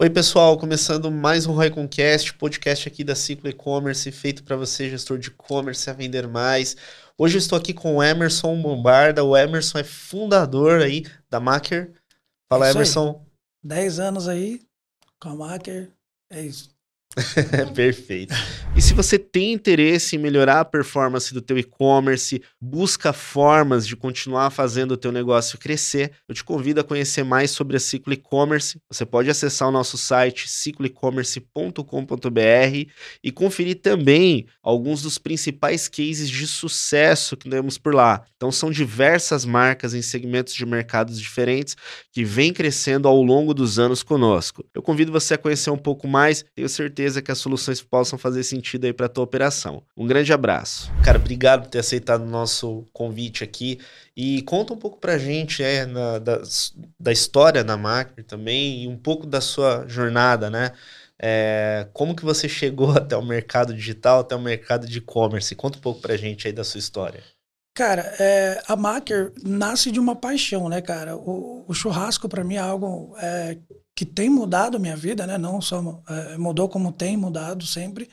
Oi, pessoal, começando mais um Royconcast, podcast aqui da Ciclo E-Commerce, feito para você, gestor de e-commerce, a vender mais. Hoje eu estou aqui com o Emerson Bombarda. O Emerson é fundador aí da Maker. Fala, É isso aí. Emerson. 10 anos aí com a Maker. É isso. Perfeito. E se você tem interesse em melhorar a performance do teu e-commerce, busca formas de continuar fazendo o teu negócio crescer, eu te convido a conhecer mais sobre a Ciclo E-Commerce. Você pode acessar o nosso site cicloecommerce.com.br e conferir também alguns dos principais cases de sucesso que temos por lá. Então são diversas marcas em segmentos de mercados diferentes que vêm crescendo ao longo dos anos conosco. Eu convido você a conhecer um pouco mais, tenho certeza que as soluções possam fazer sentido aí para a tua operação. Um grande abraço. Cara, obrigado por ter aceitado o nosso convite aqui e conta um pouco pra gente é, na- da, da história da Macro também e um pouco da sua jornada, né? É, como que você chegou até o mercado digital, até o mercado de e-commerce? Conta um pouco pra gente aí da sua história. Cara, é, a Maker nasce de uma paixão, né, cara? O, o churrasco para mim é algo é, que tem mudado minha vida, né? Não só é, mudou como tem mudado sempre.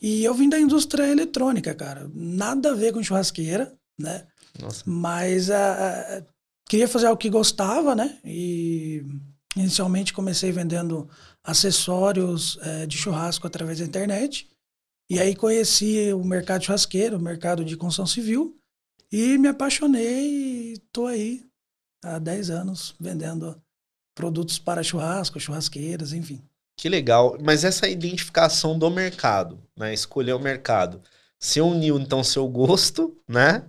E eu vim da indústria eletrônica, cara. Nada a ver com churrasqueira, né? Nossa. Mas ah, queria fazer algo que gostava, né? E inicialmente comecei vendendo acessórios eh, de churrasco através da internet. E aí conheci o mercado churrasqueiro, o mercado de construção civil. E me apaixonei e tô aí há 10 anos vendendo produtos para churrasco, churrasqueiras, enfim. Que legal. Mas essa identificação do mercado, né? Escolher o mercado. Você uniu, então, seu gosto, né?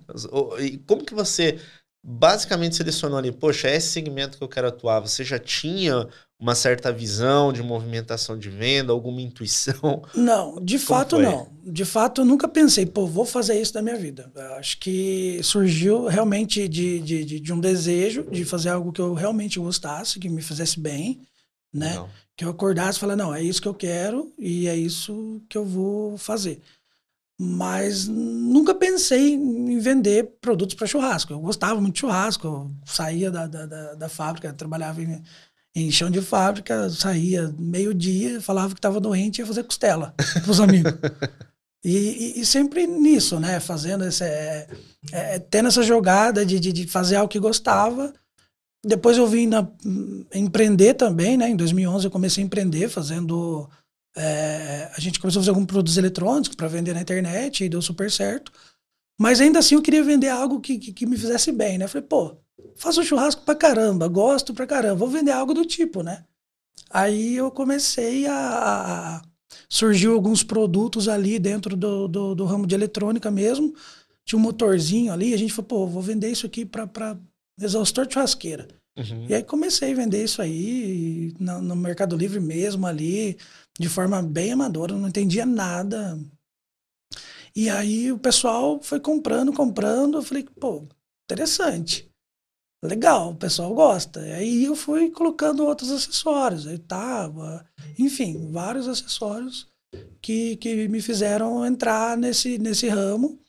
E como que você basicamente selecionou ali? Poxa, é esse segmento que eu quero atuar. Você já tinha uma certa visão de movimentação de venda, alguma intuição? Não, de Como fato foi? não. De fato eu nunca pensei, pô, vou fazer isso da minha vida. Eu acho que surgiu realmente de, de, de, de um desejo de fazer algo que eu realmente gostasse, que me fizesse bem, né? Não. Que eu acordasse e falasse, não, é isso que eu quero e é isso que eu vou fazer. Mas nunca pensei em vender produtos para churrasco. Eu gostava muito de churrasco, eu saía da, da, da, da fábrica, trabalhava em, em chão de fábrica, saía meio-dia, falava que estava doente e ia fazer costela para os amigos. E, e- e sempre nisso, né? Fazendo esse. é, é, tendo essa jogada de, de, de fazer algo que gostava. Depois eu vim na, empreender também, né? Em 2011 eu comecei a empreender, fazendo. é, a gente começou a fazer alguns produtos eletrônicos para vender na internet e deu super certo. Mas ainda assim eu queria vender algo que, que, que me fizesse bem, né? Falei, pô, faço churrasco pra caramba, gosto pra caramba, vou vender algo do tipo, né? Aí eu comecei a. a- Surgiu alguns produtos ali dentro do, do, do ramo de eletrônica mesmo. Tinha um motorzinho ali, a gente falou, pô, vou vender isso aqui pra exaustor de churrasqueira. Uhum. E aí comecei a vender isso aí no, no Mercado Livre mesmo ali, de forma bem amadora, não entendia nada. E aí o pessoal foi comprando, comprando, eu falei, pô, interessante. Legal, o pessoal gosta. E aí eu fui colocando outros acessórios, aí tava, enfim, vários acessórios que, que me fizeram entrar nesse, nesse ramo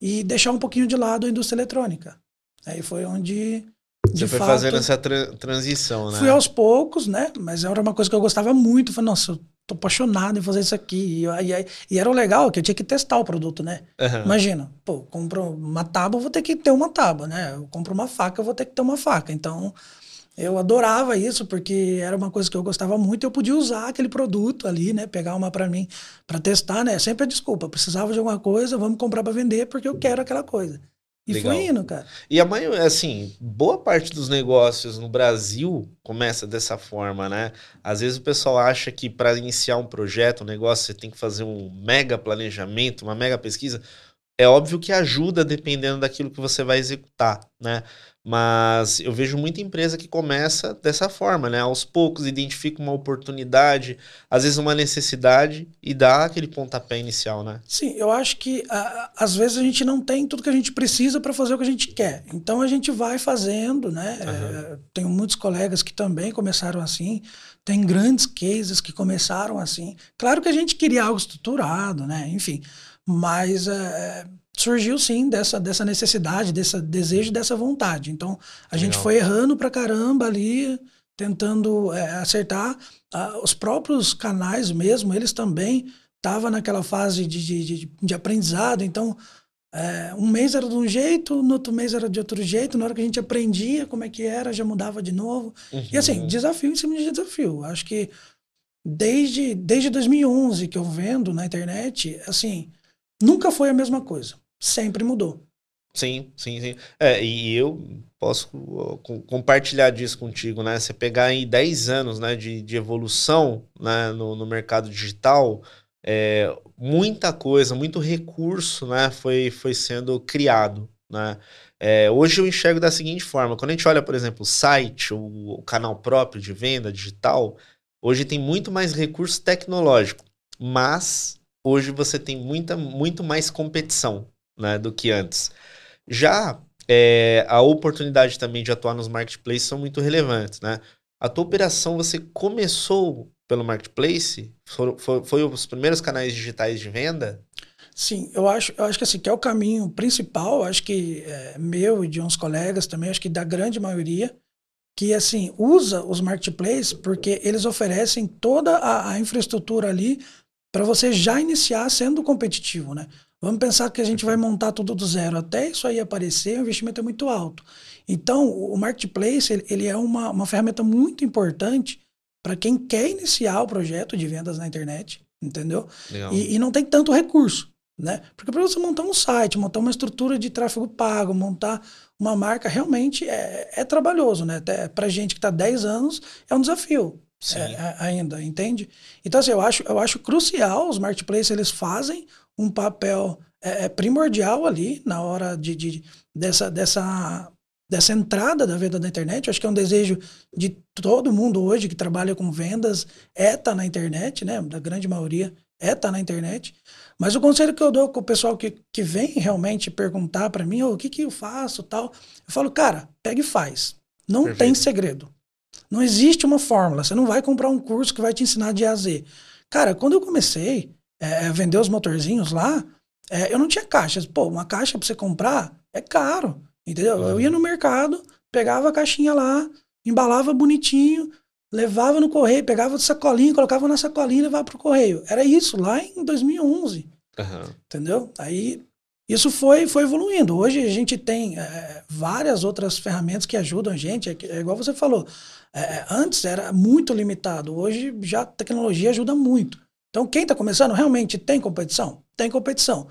e deixar um pouquinho de lado a indústria eletrônica. Aí foi onde de Você foi fato, fazendo essa tra- transição, né? Fui aos poucos, né? Mas era uma coisa que eu gostava muito. Falei, nossa, eu tô apaixonado em fazer isso aqui. E, aí- e era o legal que eu tinha que testar o produto, né? Aham. Imagina, pô, compro uma tábua, eu vou ter que ter uma tábua, né? Eu compro uma faca, eu vou ter que ter uma faca. Então, eu adorava isso porque era uma coisa que eu gostava muito. Eu podia usar aquele produto ali, né? Pegar uma para mim para testar, né? Sempre a desculpa, precisava de alguma coisa, vamos comprar para vender porque eu quero aquela coisa. E Legal. fui indo, cara. E a maioria, assim, boa parte dos negócios no Brasil começa dessa forma, né? Às vezes o pessoal acha que para iniciar um projeto, um negócio, você tem que fazer um mega planejamento, uma mega pesquisa. É óbvio que ajuda dependendo daquilo que você vai executar, né? Mas eu vejo muita empresa que começa dessa forma, né? Aos poucos identifica uma oportunidade, às vezes uma necessidade e dá aquele pontapé inicial, né? Sim, eu acho que a- às vezes a gente não tem tudo que a gente precisa para fazer o que a gente quer. Então a gente vai fazendo, né? É, tenho muitos colegas que também começaram assim. Tem grandes cases que começaram assim. Claro que a gente queria algo estruturado, né? Enfim, mas é, surgiu sim dessa, dessa necessidade, desse desejo, dessa vontade. Então a gente Legal. foi errando pra caramba ali tentando é, acertar. Ah, os próprios canais mesmo, eles também estavam naquela fase de, de, de, de aprendizado, então é, um mês era de um jeito, no outro mês era de outro jeito. Na hora que a gente aprendia como é que era, já mudava de novo. Uhum. E assim, desafio em cima de desafio. Acho que desde, desde 2011 que eu vendo na internet, assim, nunca foi a mesma coisa. Sempre mudou. Sim, sim, sim. É, e eu posso compartilhar disso contigo, né? Você pegar aí 10 anos né, de, de evolução né, no, no mercado digital, é, muita coisa, muito recurso né, foi, foi sendo criado. Né? É, hoje eu enxergo da seguinte forma: quando a gente olha, por exemplo, o site, o, o canal próprio de venda digital, hoje tem muito mais recurso tecnológico, mas hoje você tem muita, muito mais competição né, do que antes. Já é, a oportunidade também de atuar nos marketplaces são muito relevantes. Né? A tua operação, você começou pelo marketplace? Foi, foi, foi, os primeiros canais digitais de venda? Sim, eu acho, eu acho que assim, que é o caminho principal, acho que é, meu e de uns colegas também, acho que da grande maioria, que assim, usa os marketplaces porque eles oferecem toda a, a infraestrutura ali para você já iniciar sendo competitivo, né? Vamos pensar que a gente vai montar tudo do zero. Até isso aí aparecer, o investimento é muito alto. Então, o marketplace ele, ele é uma, uma ferramenta muito importante para quem quer iniciar o projeto de vendas na internet, entendeu? E, e, não tem tanto recurso, né? Porque para você montar um site, montar uma estrutura de tráfego pago, montar uma marca, realmente é, é trabalhoso, né? Até para gente que está 10 anos, é um desafio. É, é, ainda, entende? Então, assim, eu acho, eu acho crucial, os marketplaces, eles fazem um papel é, é primordial ali na hora de, de, dessa, dessa dessa entrada da venda na internet. Eu acho que é um desejo de todo mundo hoje que trabalha com vendas é estar tá na internet, né? Da grande maioria é estar tá na internet. Mas o conselho que eu dou com o pessoal que, que vem realmente perguntar para mim, oh, o que, que eu faço tal, eu falo, cara, pega e faz. Não Perfeito. tem segredo. Não existe uma fórmula. Você não vai comprar um curso que vai te ensinar de A a Z. Cara, quando eu comecei é, a vender os motorzinhos lá, é, eu não tinha caixas. Pô, uma caixa para você comprar é caro. Entendeu? Uhum. Eu ia no mercado, pegava a caixinha lá, embalava bonitinho, levava no correio, pegava o sacolinho, colocava na sacolinha e levava pro correio. Era isso lá em 2011. Uhum. Entendeu? Aí isso foi, foi evoluindo. Hoje a gente tem é, várias outras ferramentas que ajudam a gente. É, é igual você falou. É, antes era muito limitado. Hoje já a tecnologia ajuda muito. Então, quem está começando realmente tem competição? Tem competição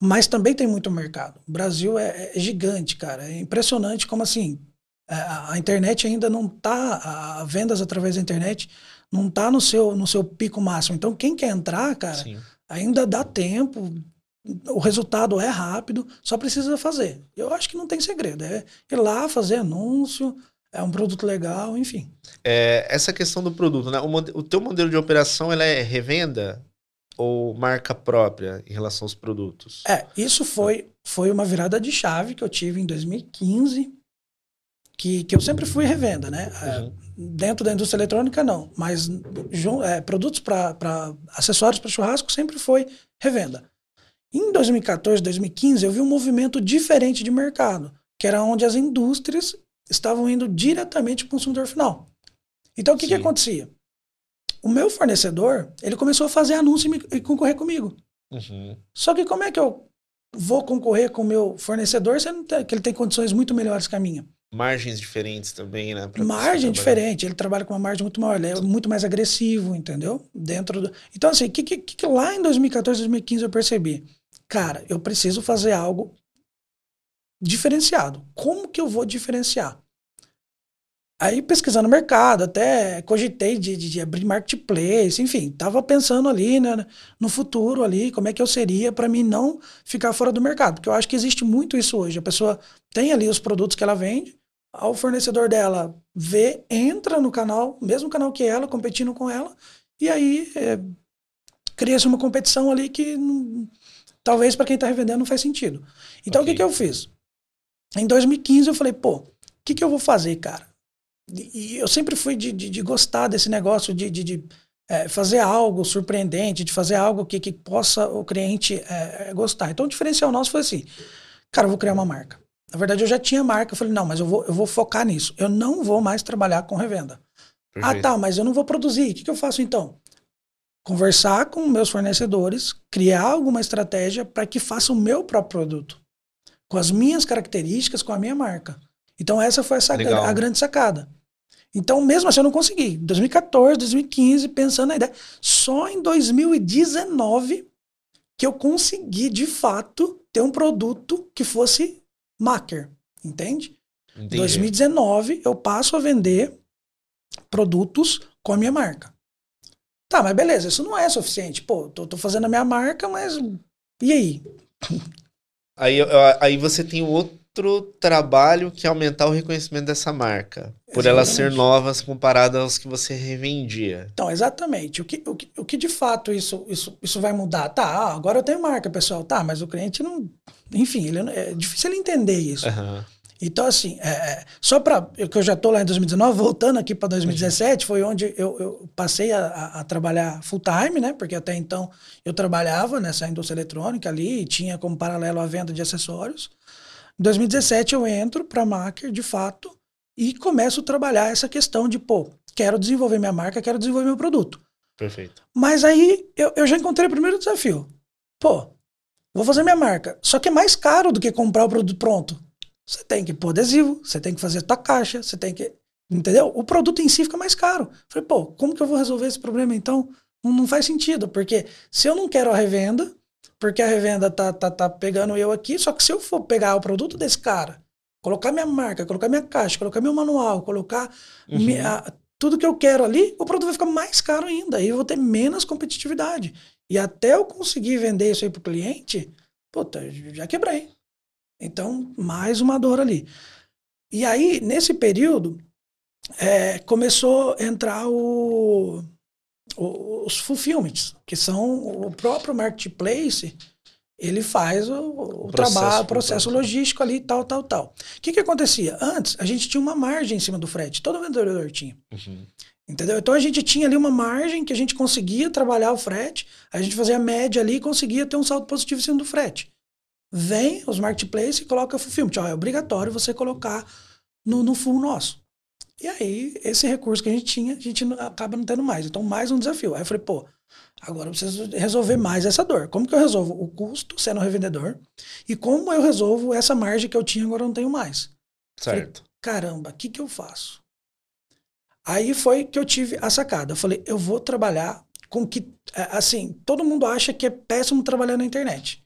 mas também tem muito mercado. O Brasil é, é gigante, cara. É impressionante como assim a, é, a internet ainda não está, vendas através da internet não está no seu, no seu pico máximo. Então, quem quer entrar, cara, Sim. ainda dá tempo, o resultado é rápido, só precisa fazer. Eu acho que não tem segredo. É ir lá, fazer anúncio, é um produto legal, enfim. É, essa questão do produto, né? O, o teu modelo de operação ela é revenda? ou marca própria em relação aos produtos? É, isso foi, foi uma virada de chave que eu tive em 2015, que, que eu sempre fui revenda, né? É, uhum. Dentro da indústria eletrônica, não, mas é, produtos para acessórios para churrasco sempre foi revenda. Em 2014, 2015, eu vi um movimento diferente de mercado, que era onde as indústrias estavam indo diretamente para o consumidor final. Então, o que, que acontecia? O meu fornecedor, ele começou a fazer anúncio e, concorrer comigo. Uhum. Só que como é que eu vou concorrer com o meu fornecedor se tem, que ele tem condições muito melhores que a minha? Margens diferentes também, né? Margem diferente. Ele trabalha com uma margem muito maior. Ele é muito mais agressivo, entendeu? Dentro do... Então, assim, o que, que, que lá em 2014, 2015 eu percebi? Cara, eu preciso fazer algo diferenciado. Como que eu vou diferenciar? Aí pesquisando o mercado, até cogitei de, de, de, abrir marketplace, enfim, tava pensando ali né, no futuro ali, como é que eu seria para mim não ficar fora do mercado, porque eu acho que existe muito isso hoje. A pessoa tem ali os produtos que ela vende, o fornecedor dela vê, entra no canal, mesmo canal que ela, competindo com ela, e aí é, cria-se uma competição ali que não, talvez para quem está revendendo não faz sentido. Então okay. o que, que eu fiz? Em 2015 eu falei, pô, o que, que eu vou fazer, cara? E eu sempre fui de, de, de gostar desse negócio de, de, de é, fazer algo surpreendente, de fazer algo que, que possa o cliente é, gostar. Então o diferencial nosso foi assim: cara, eu vou criar uma marca. Na verdade, eu já tinha marca. Eu falei, não, mas eu vou, eu vou focar nisso. Eu não vou mais trabalhar com revenda. Ah, tá, mas eu não vou produzir. O que, que eu faço então? Conversar com meus fornecedores, criar alguma estratégia para que faça o meu próprio produto. Com as minhas características, com a minha marca. Então, essa foi essa, a grande sacada. Então, mesmo assim, eu não consegui. 2014, 2015, pensando na ideia. Só em 2019 que eu consegui, de fato, ter um produto que fosse maker. Entende? Em 2019, eu passo a vender produtos com a minha marca. Tá, mas beleza, isso não é suficiente. Pô, tô, tô fazendo a minha marca, mas e aí? Aí, aí você tem outro trabalho que é aumentar o reconhecimento dessa marca, por elas ser novas comparadas aos que você revendia. Então, exatamente. O que, o que, o que de fato isso, isso, isso vai mudar? Tá, agora eu tenho marca, pessoal. Tá, mas o cliente não. Enfim, ele, é difícil ele entender isso. Uhum. Então, assim, é, é só para. que eu já estou lá em 2019, voltando aqui para 2017, foi onde eu, eu passei a, a, trabalhar full time, né? Porque até então eu trabalhava nessa indústria eletrônica ali e tinha como paralelo a venda de acessórios. Em 2017 eu entro para a Maker, de fato, e começo a trabalhar essa questão de, pô, quero desenvolver minha marca, quero desenvolver meu produto. Perfeito. Mas aí eu, eu já encontrei o primeiro desafio. Pô, vou fazer minha marca. Só que é mais caro do que comprar o produto pronto. Você tem que pôr adesivo, você tem que fazer tua caixa, você tem que. Entendeu? O produto em si fica mais caro. Falei, pô, como que eu vou resolver esse problema então? Não, não faz sentido, porque se eu não quero a revenda, porque a revenda tá, tá, tá pegando eu aqui, só que se eu for pegar o produto desse cara, colocar minha marca, colocar minha caixa, colocar meu manual, colocar uhum. minha, tudo que eu quero ali, o produto vai ficar mais caro ainda. E eu vou ter menos competitividade. E até eu conseguir vender isso aí pro cliente, puta, já quebrei. Então, mais uma dor ali. E aí, nesse período, é, começou a entrar o, o, os fulfillments, que são o próprio marketplace, ele faz o, o, o trabalho, o processo logístico ali, tal, tal, tal. O que, que acontecia? Antes, a gente tinha uma margem em cima do frete, todo vendedor tinha. Uhum. Entendeu? Então a gente tinha ali uma margem que a gente conseguia trabalhar o frete, a gente fazia a média ali e conseguia ter um saldo positivo em cima do frete. Vem os marketplaces e coloca fulfillment. Ó, é obrigatório você colocar no, no full nosso. E aí, esse recurso que a gente tinha, a gente acaba não tendo mais. Então, mais um desafio. Aí eu falei, pô, agora eu preciso resolver mais essa dor. Como que eu resolvo o custo sendo revendedor? E como eu resolvo essa margem que eu tinha agora eu não tenho mais? Certo. Falei, Caramba, o que, que eu faço? Aí foi que eu tive a sacada. Eu falei, eu vou trabalhar com que. É, assim, todo mundo acha que é péssimo trabalhar na internet.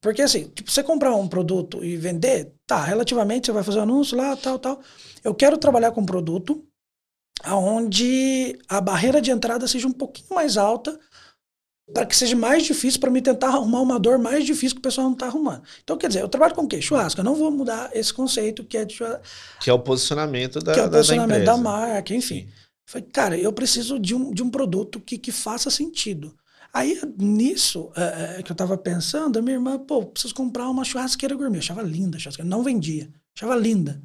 Porque assim, tipo, você comprar um produto e vender, tá, relativamente você vai fazer um anúncio lá, tal, tal. Eu quero trabalhar com um produto onde a barreira de entrada seja um pouquinho mais alta para que seja mais difícil para mim tentar arrumar uma dor mais difícil que o pessoal não está arrumando. Então, quer dizer, eu trabalho com o quê? Churrasco. Eu não vou mudar esse conceito que é de churrasco. Que é o posicionamento da, que é o posicionamento da, da marca, enfim. Falei, cara, eu preciso de um, de um produto que, que faça sentido. Aí, nisso, é, é, que eu tava pensando, a minha irmã, pô, preciso comprar uma churrasqueira gourmet. Eu achava linda a churrasqueira. Não vendia. Achava linda.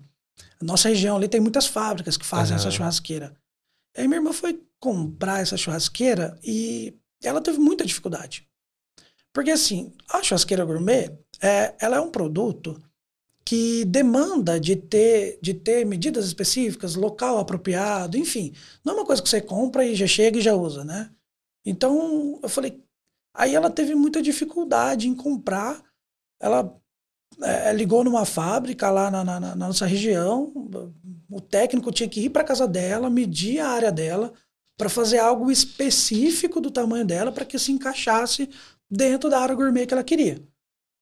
A nossa região ali tem muitas fábricas que fazem uhum. essa churrasqueira. Aí minha irmã foi comprar essa churrasqueira e ela teve muita dificuldade. Porque assim, a churrasqueira gourmet, é, ela é um produto que demanda de ter, de ter medidas específicas, local apropriado, enfim. Não é uma coisa que você compra e já chega e já usa, né? Então, eu falei. Aí ela teve muita dificuldade em comprar. Ela é, ligou numa fábrica lá na, na, na, nossa região. O técnico tinha que ir para casa dela, medir a área dela, para fazer algo específico do tamanho dela, para que se encaixasse dentro da área gourmet que ela queria.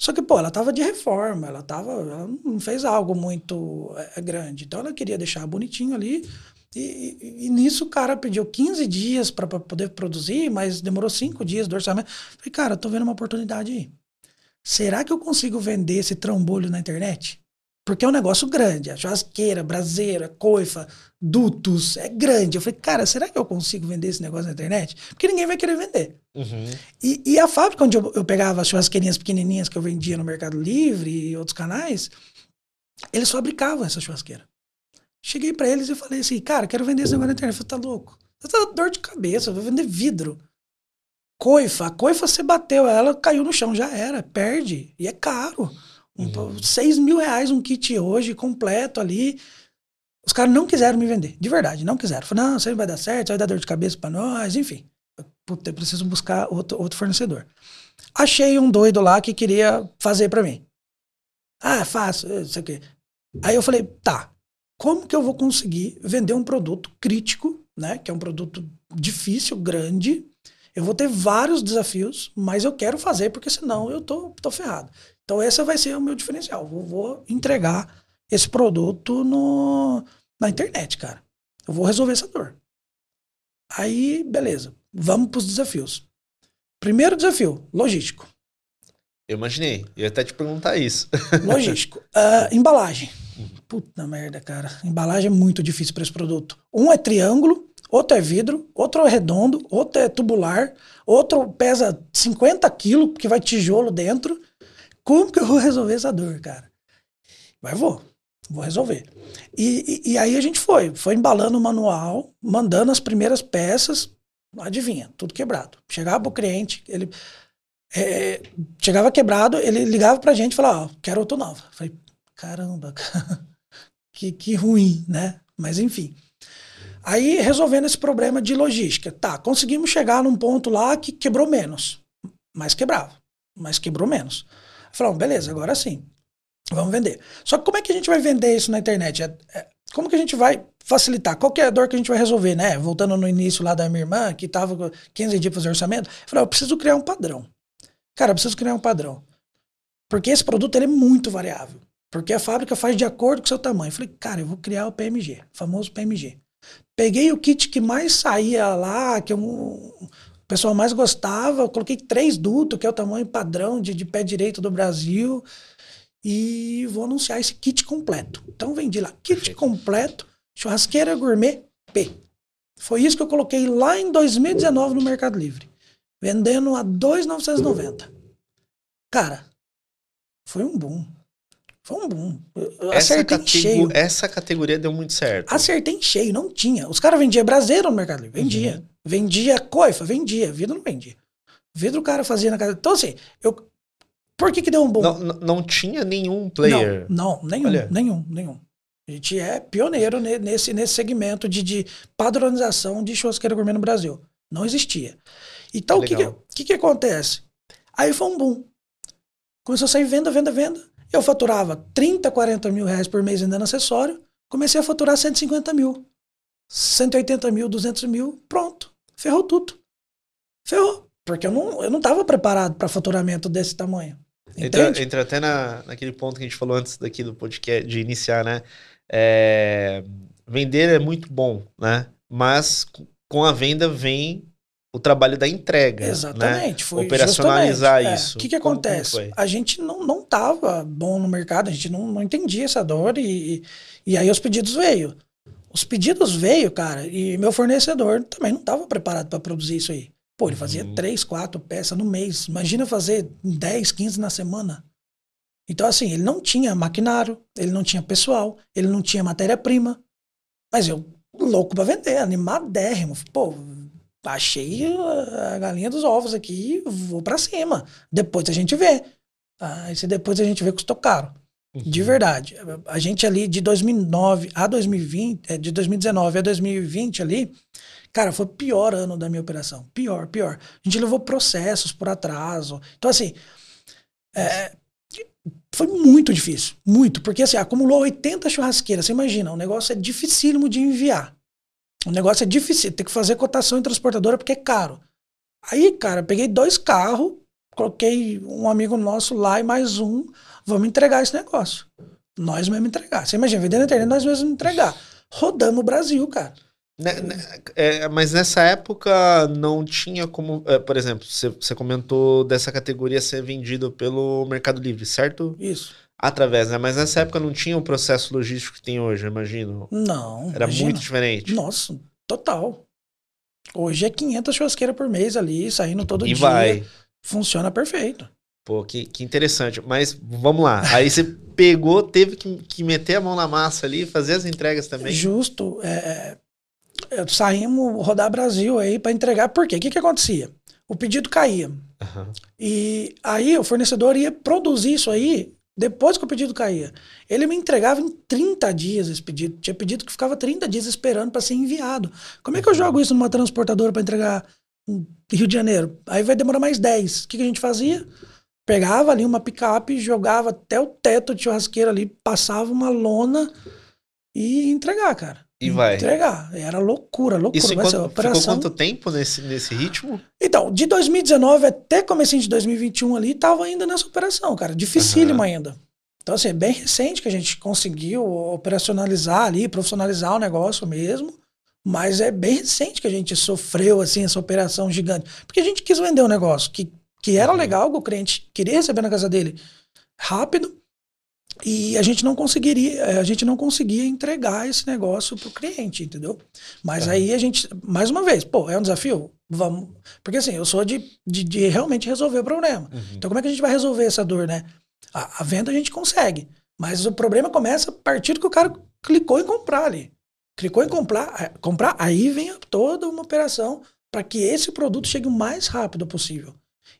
Só que, pô, ela tava de reforma, ela tava. Ela não fez algo muito é, grande. Então ela queria deixar bonitinho ali e, e, e, nisso o cara pediu 15 dias para poder produzir, mas demorou 5 dias do orçamento. Falei, cara, tô vendo uma oportunidade aí. Será que eu consigo vender esse trambolho na internet? Porque é um negócio grande. A churrasqueira, braseira, coifa, dutos, é grande. Eu falei, cara, será que eu consigo vender esse negócio na internet? Porque ninguém vai querer vender. Uhum. E, e, a fábrica onde eu, eu pegava as churrasqueirinhas pequenininhas que eu vendia no Mercado Livre e outros canais, eles fabricavam essa churrasqueira. Cheguei para eles e falei assim, cara, quero vender esse negócio na internet. Eu falei, tá louco? Você tá dor de cabeça, vou vender vidro. Coifa, a coifa você bateu ela, caiu no chão, já era, perde. E é caro. Um, uhum. 6 mil reais um kit hoje, completo ali. Os caras não quiseram me vender, de verdade, não quiseram. Falaram, não, isso aí não vai dar certo, vai dar dor de cabeça para nós, enfim. Puta, eu preciso buscar outro, outro fornecedor. Achei um doido lá que queria fazer para mim. Ah, faço, isso aqui. Aí eu falei, tá, como que eu vou conseguir vender um produto crítico, né? Que é um produto difícil, grande. Eu vou ter vários desafios, mas eu quero fazer, porque senão eu tô, tô ferrado. Então, esse vai ser o meu diferencial. Eu vou entregar esse produto no, na internet, cara. Eu vou resolver essa dor. Aí, beleza. Vamos para os desafios. Primeiro desafio, logístico. Eu imaginei. Eu ia até te perguntar isso. Logístico. Uh, embalagem. Puta merda, cara. Embalagem é muito difícil para esse produto. Um é triângulo, outro é vidro, outro é redondo, outro é tubular, outro pesa 50 quilos, porque vai tijolo dentro. Como que eu vou resolver essa dor, cara? Mas vou. Vou resolver. E, e, e aí a gente foi. Foi embalando o manual, mandando as primeiras peças. Adivinha, tudo quebrado. Chegava pro cliente, ele é, chegava quebrado, ele ligava pra gente e falava, ó, oh, quero outro nova. Falei, caramba, que, que ruim, né? Mas enfim. Aí, resolvendo esse problema de logística. Tá, conseguimos chegar num ponto lá que quebrou menos. Mas quebrava. Mas quebrou menos. Falamos, beleza, agora sim. Vamos vender. Só que como é que a gente vai vender isso na internet? É, é, como que a gente vai facilitar? Qual é a dor que a gente vai resolver, né? Voltando no início lá da minha irmã, que estava com 15 dias para fazer orçamento. Eu falei, eu preciso criar um padrão. Cara, eu preciso criar um padrão. Porque esse produto ele é muito variável. Porque a fábrica faz de acordo com o seu tamanho. Eu falei, cara, eu vou criar o PMG, o famoso PMG. Peguei o kit que mais saía lá, que um, o pessoal mais gostava, coloquei três dutos, que é o tamanho padrão de, de pé direito do Brasil, e vou anunciar esse kit completo. Então vendi lá, kit completo, churrasqueira gourmet P. Foi isso que eu coloquei lá em 2019 no Mercado Livre, vendendo a 2,990. Cara, foi um boom. Foi um boom. Eu essa, categ cheio. essa categoria deu muito certo. Acertei em cheio, não tinha. Os caras vendiam braseiro no Mercado Livre, vendia. Uhum. Vendia coifa, vendia. Vidro não vendia. Vidro o cara fazia na casa. Então, assim, eu. Por que, que deu um boom? Não, não, não tinha nenhum player. Não, não nenhum, Olha. nenhum, nenhum. A gente é pioneiro nesse, nesse segmento de, de padronização de churrasqueira gourmet no Brasil. Não existia. Então, o que que, que, que acontece? Aí foi um boom. Começou a sair venda, venda, venda. Eu faturava 30, 40 mil reais por mês vendendo acessório, comecei a faturar 150 mil. 180 mil, 200 mil, pronto. Ferrou tudo. Ferrou. Porque eu não, eu não tava preparado para faturamento desse tamanho. Entra, entra, até na, naquele ponto que a gente falou antes daqui do podcast, de iniciar, né? É, vender é muito bom, né? Mas com a venda vem o trabalho da entrega. Exatamente. Né? Foi Operacionalizar é. isso. O que, que acontece? Como a gente não, não tava bom no mercado, a gente não, não entendia essa dor e, e aí os pedidos veio. Os pedidos veio, cara, e meu fornecedor também não estava preparado para produzir isso aí. Pô, ele fazia uhum. três, quatro peças no mês. Imagina fazer 10, 15 na semana. Então, assim, ele não tinha maquinário, ele não tinha pessoal, ele não tinha matéria-prima. Mas eu, louco para vender, animadérrimo. Pô, achei a galinha dos ovos aqui, vou para cima. Depois a gente vê. Ah, se depois a gente vê custou caro. Uhum. De verdade. A gente ali de 2009 a 2020, é, de 2019 a 2020 ali, cara, foi o pior ano da minha operação. Pior, pior. A gente levou processos por atraso. Então, assim, é, foi muito difícil. Muito. Porque, assim, acumulou 80 churrasqueiras. Você imagina, o negócio é dificílimo de enviar. O negócio é difícil, tem que fazer cotação em transportadora porque é caro. Aí, cara, peguei dois carros, coloquei um amigo nosso lá e mais um, vamos entregar esse negócio. Nós mesmos entregar. Você imagina, vendendo na internet, nós mesmos entregar. Rodamos o Brasil, cara. Né, né, é, mas nessa época não tinha como. É, por exemplo, você, você comentou dessa categoria ser vendido pelo Mercado Livre, certo? Isso através, né? Mas nessa época não tinha o processo logístico que tem hoje, eu imagino. Não. Era imagina. muito diferente. Nossa, total. Hoje é 500 churrasqueiras por mês ali, saindo todo e dia. vai. Funciona perfeito. Pô, que, que interessante. Mas vamos lá. Aí você pegou, teve que, que meter a mão na massa ali, fazer as entregas também. Justo. É, é, saímos rodar Brasil aí para entregar. Por quê? O que, que acontecia? O pedido caía. Uhum. E aí o fornecedor ia produzir isso aí depois que o pedido caía. Ele me entregava em 30 dias esse pedido. Tinha pedido que ficava 30 dias esperando para ser enviado. Como é que eu jogo isso numa transportadora para entregar em Rio de Janeiro? Aí vai demorar mais 10. O que, que a gente fazia? Pegava ali uma picape, jogava até o teto de churrasqueira ali, passava uma lona e entregar, cara. E vai. Entregar. Era loucura, loucura. Isso operação. ficou quanto tempo nesse, nesse ritmo? Então, de 2019 até comecinho de 2021 ali, tava ainda nessa operação, cara. Dificílimo Aham. ainda. Então, assim, é bem recente que a gente conseguiu operacionalizar ali, profissionalizar o negócio mesmo. Mas é bem recente que a gente sofreu, assim, essa operação gigante. Porque a gente quis vender um negócio que, que era Uhum. legal, que o cliente queria receber na casa dele rápido. E a gente não conseguiria, eh, a gente não conseguia entregar esse negócio pro cliente, entendeu? Mas Aham. aí a gente, mais uma vez, pô, é um desafio? Vamos. Porque assim, eu sou de, de, de realmente resolver o problema. Então, como é que a gente vai resolver essa dor, né? A, a venda a gente consegue. Mas o problema começa a partir do que o cara clicou em comprar ali. Clicou em comprar, eh, comprar aí vem toda uma operação para que esse produto chegue o mais rápido possível.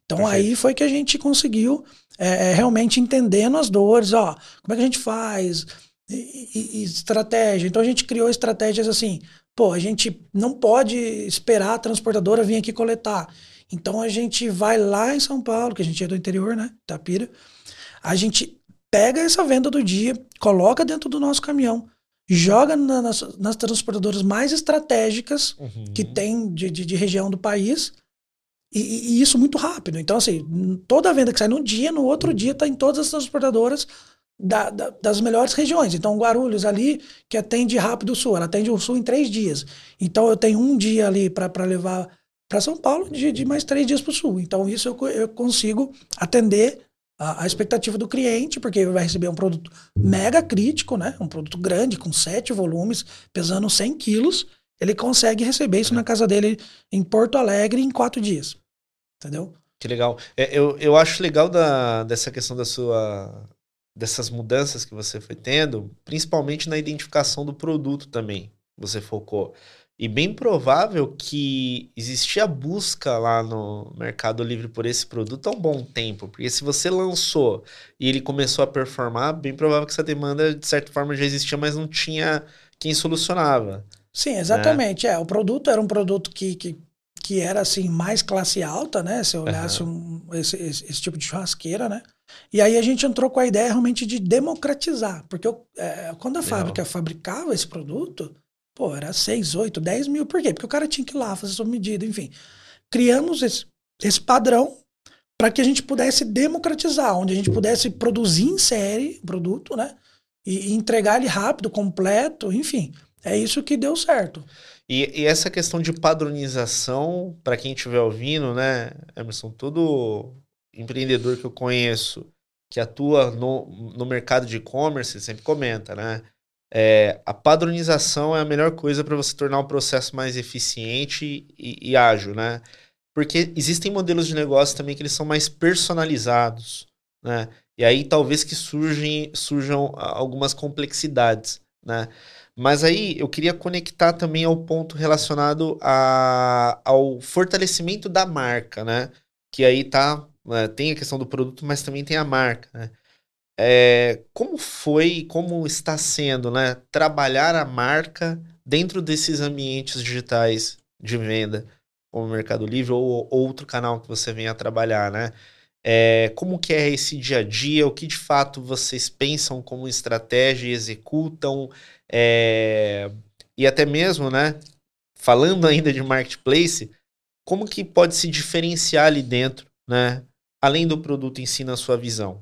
Então Perfeito. aí foi que a gente conseguiu é, é, realmente entendendo as dores, ó, como é que a gente faz, e, e- e estratégia. Então a gente criou estratégias assim, pô, a gente não pode esperar a transportadora vir aqui coletar. Então a gente vai lá em São Paulo, que a gente é do interior, né, Tapira, a gente pega essa venda do dia, coloca dentro do nosso caminhão, joga na- nas, nas transportadoras mais estratégicas Uhum. que tem de, de, de região do país. E, e- isso muito rápido. Então, assim, toda a venda que sai num dia, no outro dia está em todas as transportadoras da- da- das melhores regiões. Então, Guarulhos ali, que atende rápido o sul, ela atende o sul em três dias. Então, eu tenho um dia ali para levar para São Paulo, de, de mais três dias para o sul. Então, isso eu, eu consigo atender a, a expectativa do cliente, porque ele vai receber um produto mega crítico, né? Um produto grande, com sete volumes, pesando 100 quilos. Ele consegue receber isso na casa dele em Porto Alegre em quatro dias. Entendeu? Que legal. É, eu, eu acho legal da, dessa questão da sua. dessas mudanças que você foi tendo, principalmente na identificação do produto também. Você focou. E bem provável que existia busca lá no Mercado Livre por esse produto há um bom tempo. Porque se você lançou e ele começou a performar, bem provável que essa demanda, de certa forma, já existia, mas não tinha quem solucionava. Sim, exatamente. É, o produto era um produto que, que, que era assim mais classe alta, né? Se eu olhasse um- esse, esse, esse tipo de churrasqueira, né? E aí a gente entrou com a ideia realmente de democratizar, porque eu, é, quando a Legal. fábrica fabricava esse produto, pô, era 6, 8, 10 mil. Por quê? Porque o cara tinha que ir lá fazer sua medida, enfim. Criamos esse, esse padrão para que a gente pudesse democratizar, onde a gente pudesse produzir em série o produto, né? E, e entregar ele rápido, completo, enfim. É isso que deu certo. E, e essa questão de padronização, para quem estiver ouvindo, né, Emerson, todo empreendedor que eu conheço que atua no, no mercado de e-commerce sempre comenta, né? É, a padronização é a melhor coisa para você tornar o processo mais eficiente e, e ágil, né? Porque existem modelos de negócio também que eles são mais personalizados, né? E aí talvez que surgem, surjam algumas complexidades, né? Mas aí eu queria conectar também ao ponto relacionado a, ao fortalecimento da marca, né? Que aí tá, né, tem a questão do produto, mas também tem a marca, né? É, como foi, como está sendo, né? Trabalhar a marca dentro desses ambientes digitais de venda, como o Mercado Livre ou outro canal que você venha trabalhar, né? É, como que é esse dia a dia? O que de fato vocês pensam como estratégia e executam? É, e até mesmo, né? Falando ainda de marketplace, como que pode se diferenciar ali dentro, né? Além do produto em si na sua visão.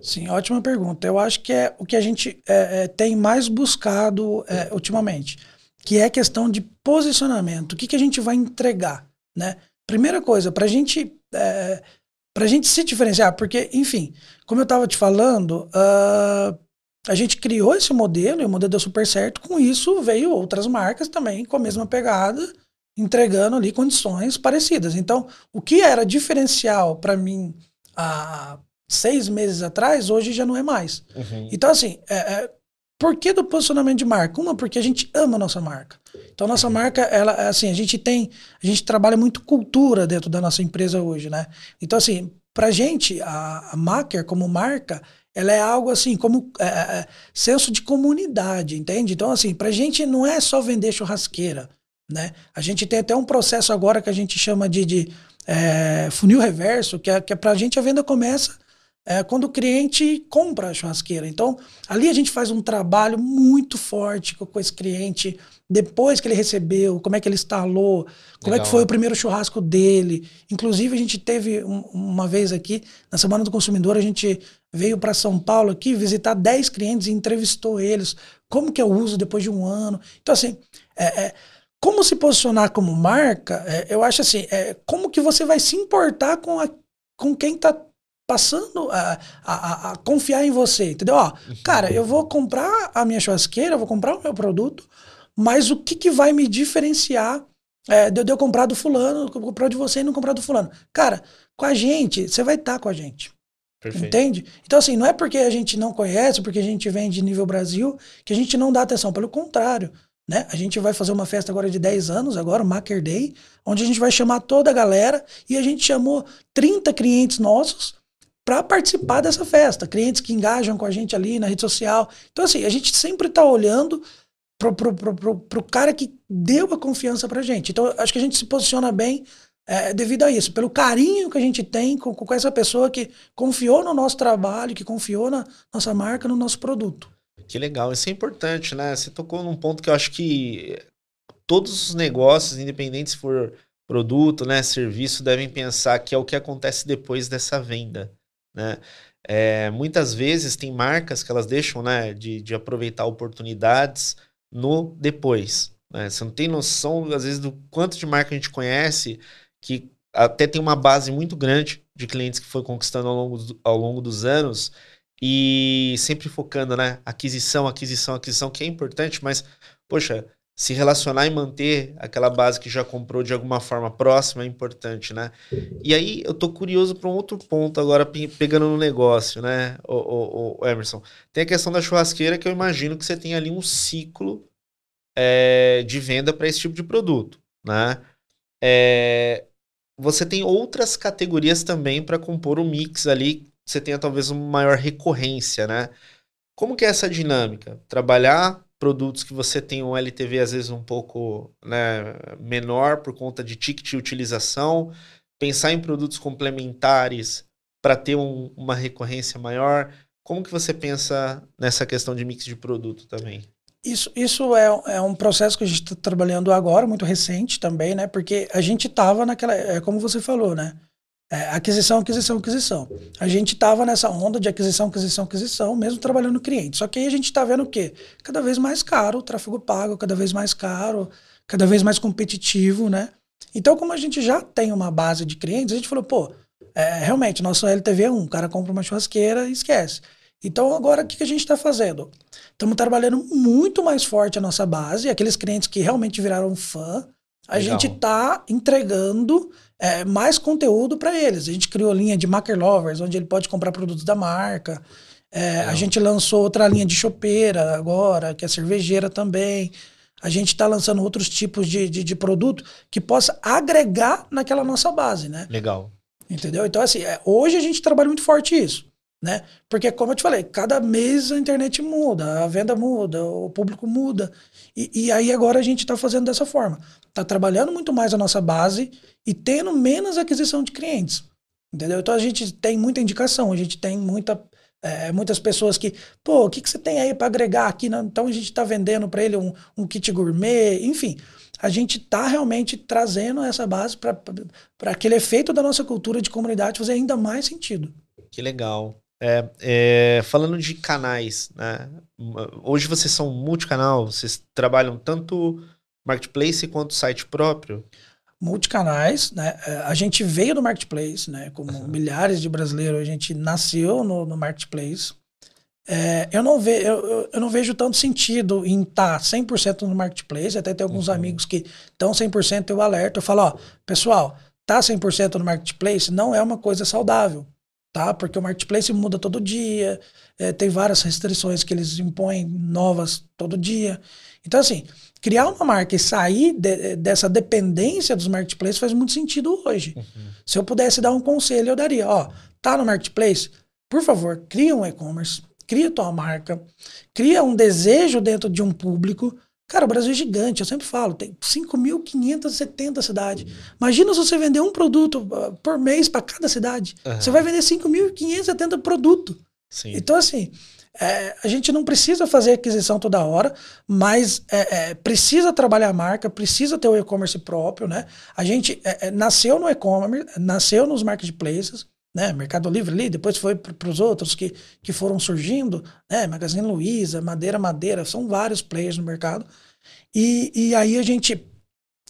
Sim, ótima pergunta. Eu acho que é o que a gente é, é, tem mais buscado é, ultimamente, que é a questão de posicionamento. O que, que a gente vai entregar, né? Primeira coisa, para gente, é, a gente se diferenciar, porque, enfim, como eu estava te falando, uh, a gente criou esse modelo e o modelo deu super certo. Com isso, veio outras marcas também com a mesma pegada, entregando ali condições parecidas. Então, o que era diferencial para mim há seis meses atrás, hoje já não é mais. Uhum. Então, assim, é, é, por que do posicionamento de marca? Uma, porque a gente ama a nossa marca. Então, nossa marca, ela, assim, a gente tem, a gente trabalha muito cultura dentro da nossa empresa hoje, né? Então, assim, pra gente, a, a Maker como marca, ela é algo assim, como é, é, senso de comunidade, entende? Então, assim, pra gente não é só vender churrasqueira, né? A gente tem até um processo agora que a gente chama de, de é, funil reverso, que é, que é pra gente a venda começa é, quando o cliente compra a churrasqueira. Então, ali a gente faz um trabalho muito forte com, esse cliente, depois que ele recebeu, como é que ele instalou, como Legal. é que foi o primeiro churrasco dele. Inclusive, a gente teve um, uma vez aqui, na Semana do Consumidor, a gente veio para São Paulo aqui visitar 10 clientes e entrevistou eles. Como que eu uso depois de um ano. Então, assim, é, é como se posicionar como marca, é, eu acho assim, é, como que você vai se importar com, a, com quem está passando a, a, a, confiar em você, entendeu? Ó, cara, eu vou comprar a minha churrasqueira, eu vou comprar o meu produto, mas o que, que vai me diferenciar é, de, eu comprar do fulano, comprar de você e não comprar do fulano? Cara, com a gente, você vai estar tá com a gente. Perfeito. Entende? Então, assim, não é porque a gente não conhece, porque a gente vem de nível Brasil, que a gente não dá atenção. Pelo contrário, né? A gente vai fazer uma festa agora de 10 anos, agora, o Maker Day, onde a gente vai chamar toda a galera e a gente chamou 30 clientes nossos para participar dessa festa. Clientes que engajam com a gente ali na rede social. Então, assim, a gente sempre está olhando pro, pro, pro, pro, cara que deu a confiança pra gente. Então, acho que a gente se posiciona bem é, devido a isso, pelo carinho que a gente tem com, com essa pessoa que confiou no nosso trabalho, que confiou na nossa marca, no nosso produto. Que legal, isso é importante, né? Você tocou num ponto que eu acho que todos os negócios, independente se for produto, né, serviço, devem pensar que é o que acontece depois dessa venda né? É, muitas vezes tem marcas que elas deixam né, de, de aproveitar oportunidades no depois. Né? Você não tem noção, às vezes, do quanto de marca a gente conhece que até tem uma base muito grande de clientes que foi conquistando ao longo, do, ao longo dos anos e sempre focando, né? Aquisição, aquisição, aquisição, que é importante, mas, poxa, se relacionar e manter aquela base que já comprou de alguma forma próxima é importante, né? E aí eu tô curioso para um outro ponto agora, pegando no negócio, né, o, o, o, Emerson. Tem a questão da churrasqueira que eu imagino que você tem ali um ciclo é, de venda para esse tipo de produto, né? É, você tem outras categorias também para compor o mix ali, você tenha talvez uma maior recorrência, né? Como que é essa dinâmica? Trabalhar produtos que você tem um LTV às vezes um pouco né, menor por conta de ticket de utilização, pensar em produtos complementares para ter um, uma recorrência maior. Como que você pensa nessa questão de mix de produto também? Isso, isso é, é um processo que a gente está trabalhando agora, muito recente também, né? Porque a gente estava naquela, é como você falou, né? É, aquisição, aquisição, aquisição. A gente estava nessa onda de aquisição, aquisição, aquisição, mesmo trabalhando no cliente. Só que aí a gente está vendo o quê? Cada vez mais caro o tráfego pago, cada vez mais caro, cada vez mais competitivo, né? Então, como a gente já tem uma base de clientes, a gente falou, pô, é, realmente, nosso LTV é um, o cara compra uma churrasqueira e esquece. Então, agora, o que, que a gente está fazendo? Estamos trabalhando muito mais forte a nossa base, aqueles clientes que realmente viraram fã, a Legal. gente está entregando é, mais conteúdo para eles. A gente criou a linha de Maker Lovers, onde ele pode comprar produtos da marca. É, a gente lançou outra linha de chopeira agora, que é cervejeira também. A gente está lançando outros tipos de, de, de, produto que possa agregar naquela nossa base, né? Legal. Entendeu? Então, assim, é, hoje a gente trabalha muito forte isso, né? Porque, como eu te falei, cada mês a internet muda, a venda muda, o público muda. E, e aí agora a gente está fazendo dessa forma. Está trabalhando muito mais a nossa base e tendo menos aquisição de clientes. Entendeu? Então a gente tem muita indicação, a gente tem muita, é, muitas pessoas que, pô, o que, que você tem aí para agregar aqui? Então a gente está vendendo para ele um, um kit gourmet, enfim. A gente está realmente trazendo essa base para aquele efeito da nossa cultura de comunidade fazer ainda mais sentido. Que legal. É, é, falando de canais, né? Hoje vocês são multicanal, vocês trabalham tanto marketplace quanto site próprio? multicanais, né? É, a gente veio do marketplace, né? Como uhum. milhares de brasileiros, a gente nasceu no, no marketplace. É, eu, não ve, eu, eu, não vejo tanto sentido em estar tá 100% no marketplace. Até tem alguns uhum. amigos que estão 100%, eu alerto. Eu falo, ó, pessoal, tá 100% no marketplace não é uma coisa saudável, tá? Porque o marketplace muda todo dia, é, tem várias restrições que eles impõem novas todo dia. Então, assim, criar uma marca e sair de, dessa dependência dos marketplaces faz muito sentido hoje. Uhum. Se eu pudesse dar um conselho, eu daria, ó, tá no marketplace, por favor, cria um e-commerce, cria tua marca, cria um desejo dentro de um público. Cara, o Brasil é gigante, eu sempre falo, tem 5.570 cidades. Imagina se você vender um produto uh, por mês para cada cidade. Uhum. Você vai vender 5.570 produtos. Sim. Então, assim, é, a gente não precisa fazer aquisição toda hora, mas é, é, precisa trabalhar a marca, precisa ter o e-commerce próprio, né? A gente é, é, nasceu no e-commerce, nasceu nos marketplaces, né? Mercado Livre ali, depois foi para os outros que, que foram surgindo, né? Magazine Luiza, Madeira Madeira, são vários players no mercado. E, e aí a gente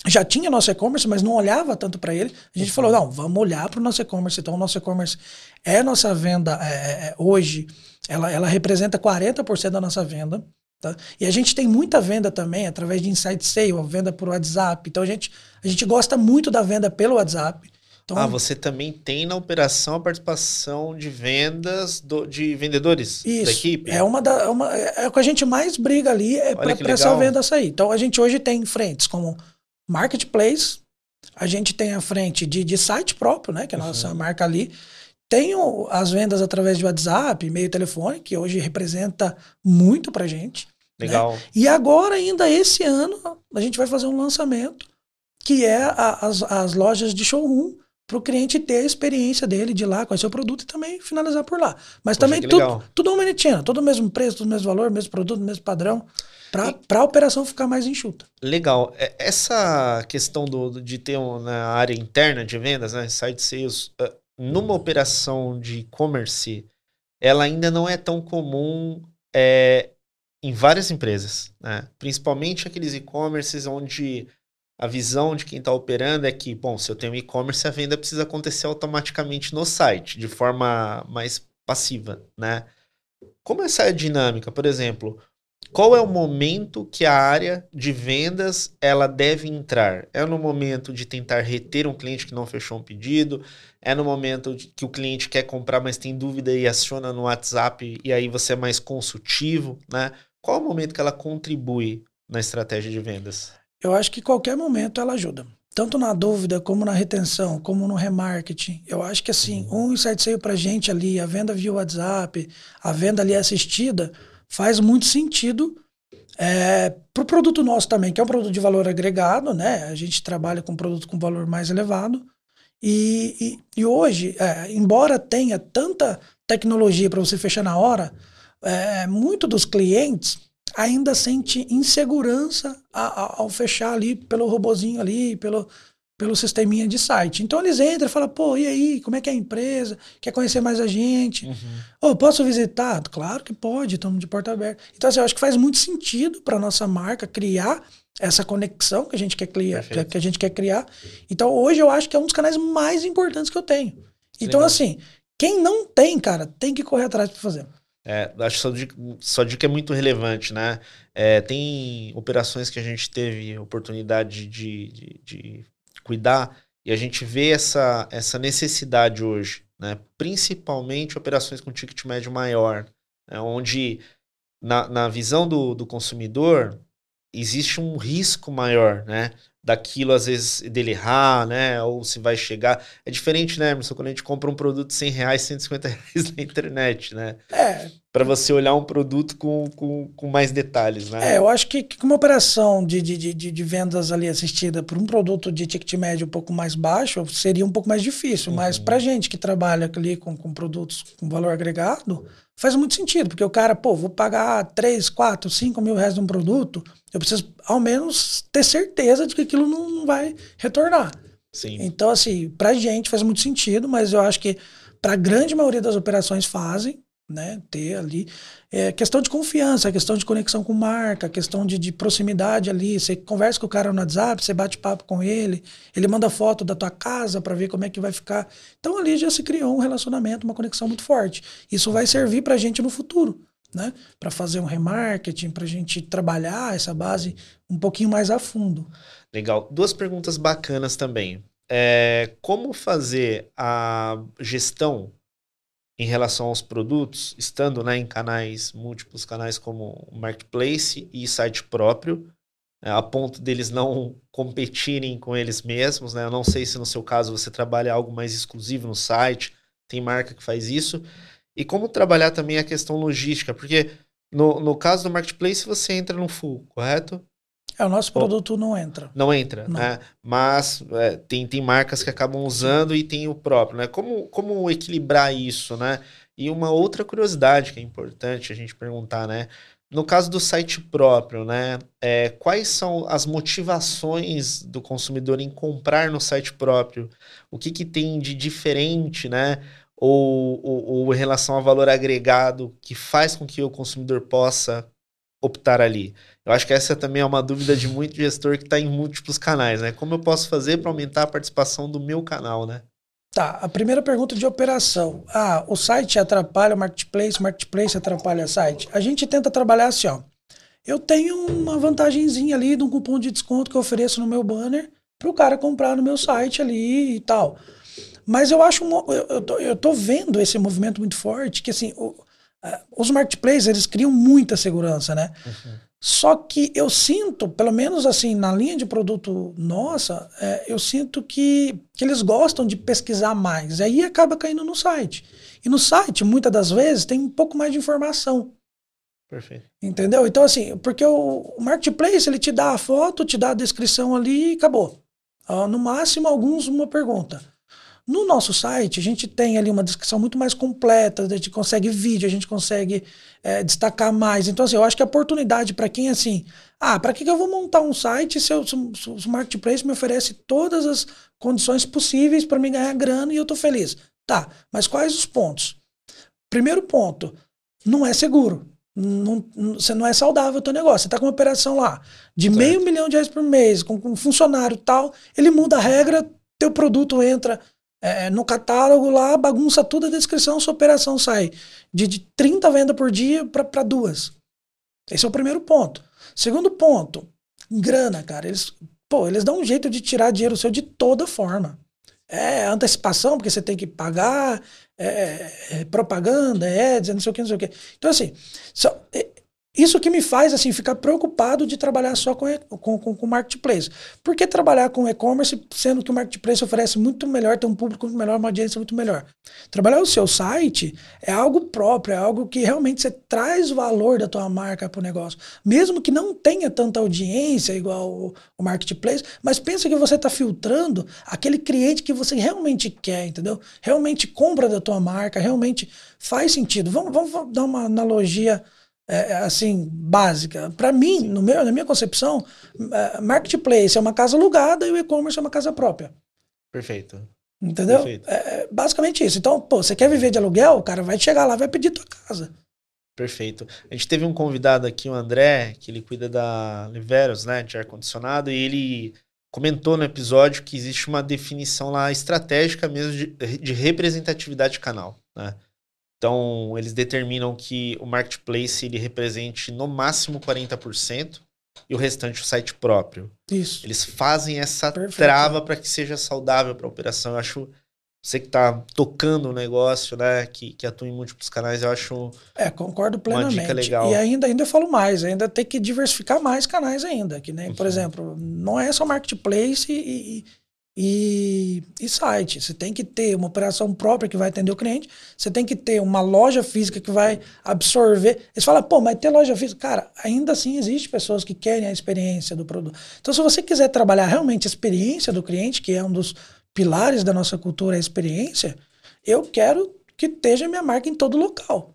já tinha nosso e-commerce, mas não olhava tanto para ele. A gente falou, não, vamos olhar para o nosso e-commerce. Então, o nosso e-commerce é nossa venda é, hoje ela, ela representa 40% da nossa venda. Tá? E a gente tem muita venda também através de inside sale, venda por WhatsApp. Então a gente, a gente gosta muito da venda pelo WhatsApp. Então, ah, você também tem na operação a participação de vendas do, de vendedores isso, da equipe? É uma da, é uma, é o que a gente mais briga ali é para essa venda sair. Então a gente hoje tem frentes como marketplace, a gente tem a frente de, de site próprio, né? Que é a nossa uhum. marca ali. Tenho as vendas através de WhatsApp, e-mail, telefone, que hoje representa muito pra gente. Né? Legal. Né? E agora, ainda esse ano, a gente vai fazer um lançamento, que é a, as, as lojas de showroom, para o cliente ter a experiência dele de lá, conhecer o produto e também finalizar por lá. Mas Poxa, também tudo, tudo humanitinho, todo o mesmo preço, todo o mesmo valor, mesmo produto, mesmo padrão, para a operação ficar mais enxuta. Legal. É, essa questão do, de ter uma área interna de vendas, né, site sales, uh, numa operação de e-commerce, ela ainda não é tão comum é, em várias empresas, né? principalmente aqueles e-commerces onde a visão de quem está operando é que, bom, se eu tenho e-commerce, a venda precisa acontecer automaticamente no site, de forma mais passiva, né? Como essa é a dinâmica? Por exemplo, qual é o momento que a área de vendas ela deve entrar? É no momento de tentar reter um cliente que não fechou um pedido? É no momento que o cliente quer comprar, mas tem dúvida e aciona no WhatsApp e aí você é mais consultivo, né? Qual é o momento que ela contribui na estratégia de vendas? Eu acho que qualquer momento ela ajuda. Tanto na dúvida, como na retenção, como no remarketing. Eu acho que assim, uhum. um insight sale pra gente ali, a venda via WhatsApp, a venda ali assistida, faz muito sentido é, para o produto nosso também, que é um produto de valor agregado, né? A gente trabalha com um produto com valor mais elevado. E, e, e hoje, é, embora tenha tanta tecnologia para você fechar na hora, é, muito dos clientes ainda sente insegurança ao fechar ali pelo robozinho ali, pelo, pelo sisteminha de site. Então eles entram e falam, pô, e aí, como é que é a empresa? Quer conhecer mais a gente? Uhum. Oh, posso visitar? Claro que pode, estamos de porta aberta. Então, assim, eu acho que faz muito sentido para nossa marca criar essa conexão que a gente quer criar, que, que, a gente quer criar. Então, hoje eu acho que é um dos canais mais importantes que eu tenho. Então, Legal. assim, quem não tem, cara, tem que correr atrás para fazer. É, acho que sua dica, é muito relevante, né? É, tem operações que a gente teve oportunidade de, de, de cuidar. E a gente vê essa, essa necessidade hoje, né? principalmente operações com ticket médio maior, né? onde na, na visão do, do consumidor existe um risco maior, né? Daquilo, às vezes, dele errar, né? Ou se vai chegar. É diferente, né, Emerson, quando a gente compra um produto de 100 reais, 150 reais na internet, né? É. Para você olhar um produto com, com, com mais detalhes, né? É, eu acho que, que uma operação de, de, de, de vendas ali assistida por um produto de ticket médio um pouco mais baixo seria um pouco mais difícil, uhum. mas para gente que trabalha ali com, com produtos com valor agregado, faz muito sentido, porque o cara, pô, vou pagar 3, 4, 5 mil reais de um produto, eu preciso ao menos ter certeza de que aquilo não vai retornar. Sim. Então, assim, pra gente faz muito sentido, mas eu acho que para a grande maioria das operações fazem, né? Ter ali. É questão de confiança, questão de conexão com marca, questão de, de proximidade ali. Você conversa com o cara no WhatsApp, você bate papo com ele, ele manda foto da tua casa para ver como é que vai ficar. Então ali já se criou um relacionamento, uma conexão muito forte. Isso vai servir para a gente no futuro né? Para fazer um remarketing, para a gente trabalhar essa base um pouquinho mais a fundo. Legal. Duas perguntas bacanas também. É, como fazer a gestão em relação aos produtos, estando né, em canais, múltiplos canais como Marketplace e site próprio, né, a ponto deles não competirem com eles mesmos. Né? Eu não sei se no seu caso você trabalha algo mais exclusivo no site, tem marca que faz isso. E como trabalhar também a questão logística, porque no, no caso do marketplace você entra no full, correto? É, o nosso produto não entra. Não entra, Não. né? Mas é, tem, tem marcas que acabam usando e tem o próprio, né? Como, como equilibrar isso, né? E uma outra curiosidade que é importante a gente perguntar, né? No caso do site próprio, né? É, quais são as motivações do consumidor em comprar no site próprio? O que, que tem de diferente, né? Ou, ou, ou em relação ao valor agregado que faz com que o consumidor possa optar ali? Eu acho que essa também é uma dúvida de muito gestor que está em múltiplos canais, né? Como eu posso fazer para aumentar a participação do meu canal, né? Tá, a primeira pergunta de operação. Ah, o site atrapalha o marketplace, o marketplace atrapalha o site. A gente tenta trabalhar assim, ó. Eu tenho uma vantagenzinha ali de um cupom de desconto que eu ofereço no meu banner para o cara comprar no meu site ali e tal. Mas eu acho, eu, tô, eu tô vendo esse movimento muito forte, que assim, o- os marketplaces, eles criam muita segurança, né? Só que eu sinto, pelo menos assim, na linha de produto nossa, é, eu sinto que, que eles gostam de pesquisar mais. E aí acaba caindo no site. E no site, muitas das vezes, tem um pouco mais de informação. Perfeito. Entendeu? Então, assim, porque o, o marketplace, ele te dá a foto, te dá a descrição ali e acabou. Ah, no máximo, alguns, uma pergunta. No nosso site, a gente tem ali uma descrição muito mais completa, a gente consegue vídeo, a gente consegue eh, destacar mais. Então, assim, eu acho que a oportunidade para quem, assim, ah, para que, que eu vou montar um site se, eu, se, o- se o marketplace me oferece todas as condições possíveis para me ganhar grana e eu tô feliz? Tá, mas quais os pontos? Primeiro ponto, não é seguro. Não, você não é saudável o teu negócio. Você está com uma operação lá de Certo. meio milhão de reais por mês, com, com um funcionário tal, ele muda a regra, teu produto entra é, no catálogo lá, bagunça tudo a descrição, sua operação sai de, de 30 vendas por dia para duas. Esse é o primeiro ponto. Segundo ponto, grana, cara. Eles, pô, eles dão um jeito de tirar dinheiro seu de toda forma. É antecipação, porque você tem que pagar, é, é propaganda, é não sei o que, não sei o que. Então, assim, só- é- isso que me faz assim ficar preocupado de trabalhar só com, com, com, com marketplace. Por que trabalhar com e-commerce, sendo que o marketplace oferece muito melhor, tem um público muito melhor, uma audiência muito melhor? Trabalhar o seu site é algo próprio, é algo que realmente você traz valor da tua marca para o negócio. Mesmo que não tenha tanta audiência igual o, o marketplace, mas pensa que você está filtrando aquele cliente que você realmente quer, entendeu? Realmente compra da tua marca, realmente faz sentido. Vamos- vamos dar uma analogia é, assim básica. Para mim, no meu, na minha concepção, é, marketplace é uma casa alugada e o e-commerce é uma casa própria. Perfeito. Entendeu? Perfeito. É é basicamente isso. Então, pô, você quer viver de aluguel, o cara vai chegar lá, vai pedir tua casa. Perfeito. A gente teve um convidado aqui, o André, que ele cuida da Liveros, né, de ar-condicionado, e ele comentou no episódio que existe uma definição lá estratégica mesmo de, de representatividade de canal, né? Então, eles determinam que o marketplace ele represente no máximo 40% e o restante o site próprio. Isso. Eles fazem essa Perfeito. trava para que seja saudável para a operação. Eu acho você que está tocando o negócio, né, que, que atua em múltiplos canais, eu acho É, concordo Uma plenamente. dica legal. E ainda, ainda eu falo mais, ainda tem que diversificar mais canais ainda. Que nem, por Uhum. exemplo, não é só marketplace e, e, e site. Você tem que ter uma operação própria que vai atender o cliente. Você tem que ter uma loja física que vai absorver. Eles falam, pô, mas ter loja física. Cara, ainda assim existe pessoas que querem a experiência do produto. Então, se você quiser trabalhar realmente a experiência do cliente, que é um dos pilares da nossa cultura, a experiência, eu quero que esteja minha marca em todo local.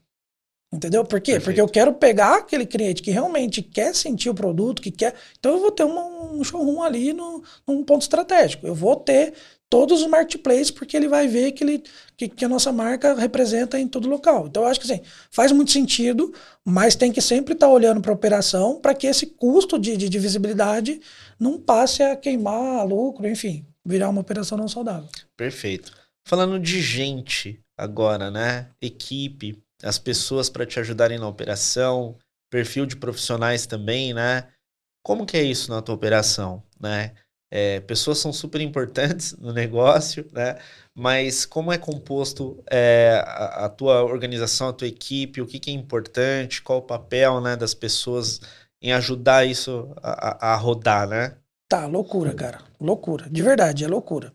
Entendeu? Por quê? Perfeito. Porque eu quero pegar aquele cliente que realmente quer sentir o produto, que quer. Então eu vou ter uma- um showroom ali no, num ponto estratégico. Eu vou ter todos os marketplaces, porque ele vai ver que, ele, que, que a nossa marca representa em todo local. Então eu acho que assim, faz muito sentido, mas tem que sempre estar olhando para a operação para que esse custo de, de, de visibilidade não passe a queimar lucro, enfim, virar uma operação não saudável. Perfeito. Falando de gente agora, né? Equipe, as pessoas para te ajudarem na operação, perfil de profissionais também, né? Como que é isso na tua operação, né? É, pessoas são super importantes no negócio, né? Mas como é composto é, a, a tua organização, a tua equipe, o que, que é importante, qual o papel, né, das pessoas em ajudar isso a, a- a rodar, né? Tá, loucura, cara. Loucura. De verdade, é loucura.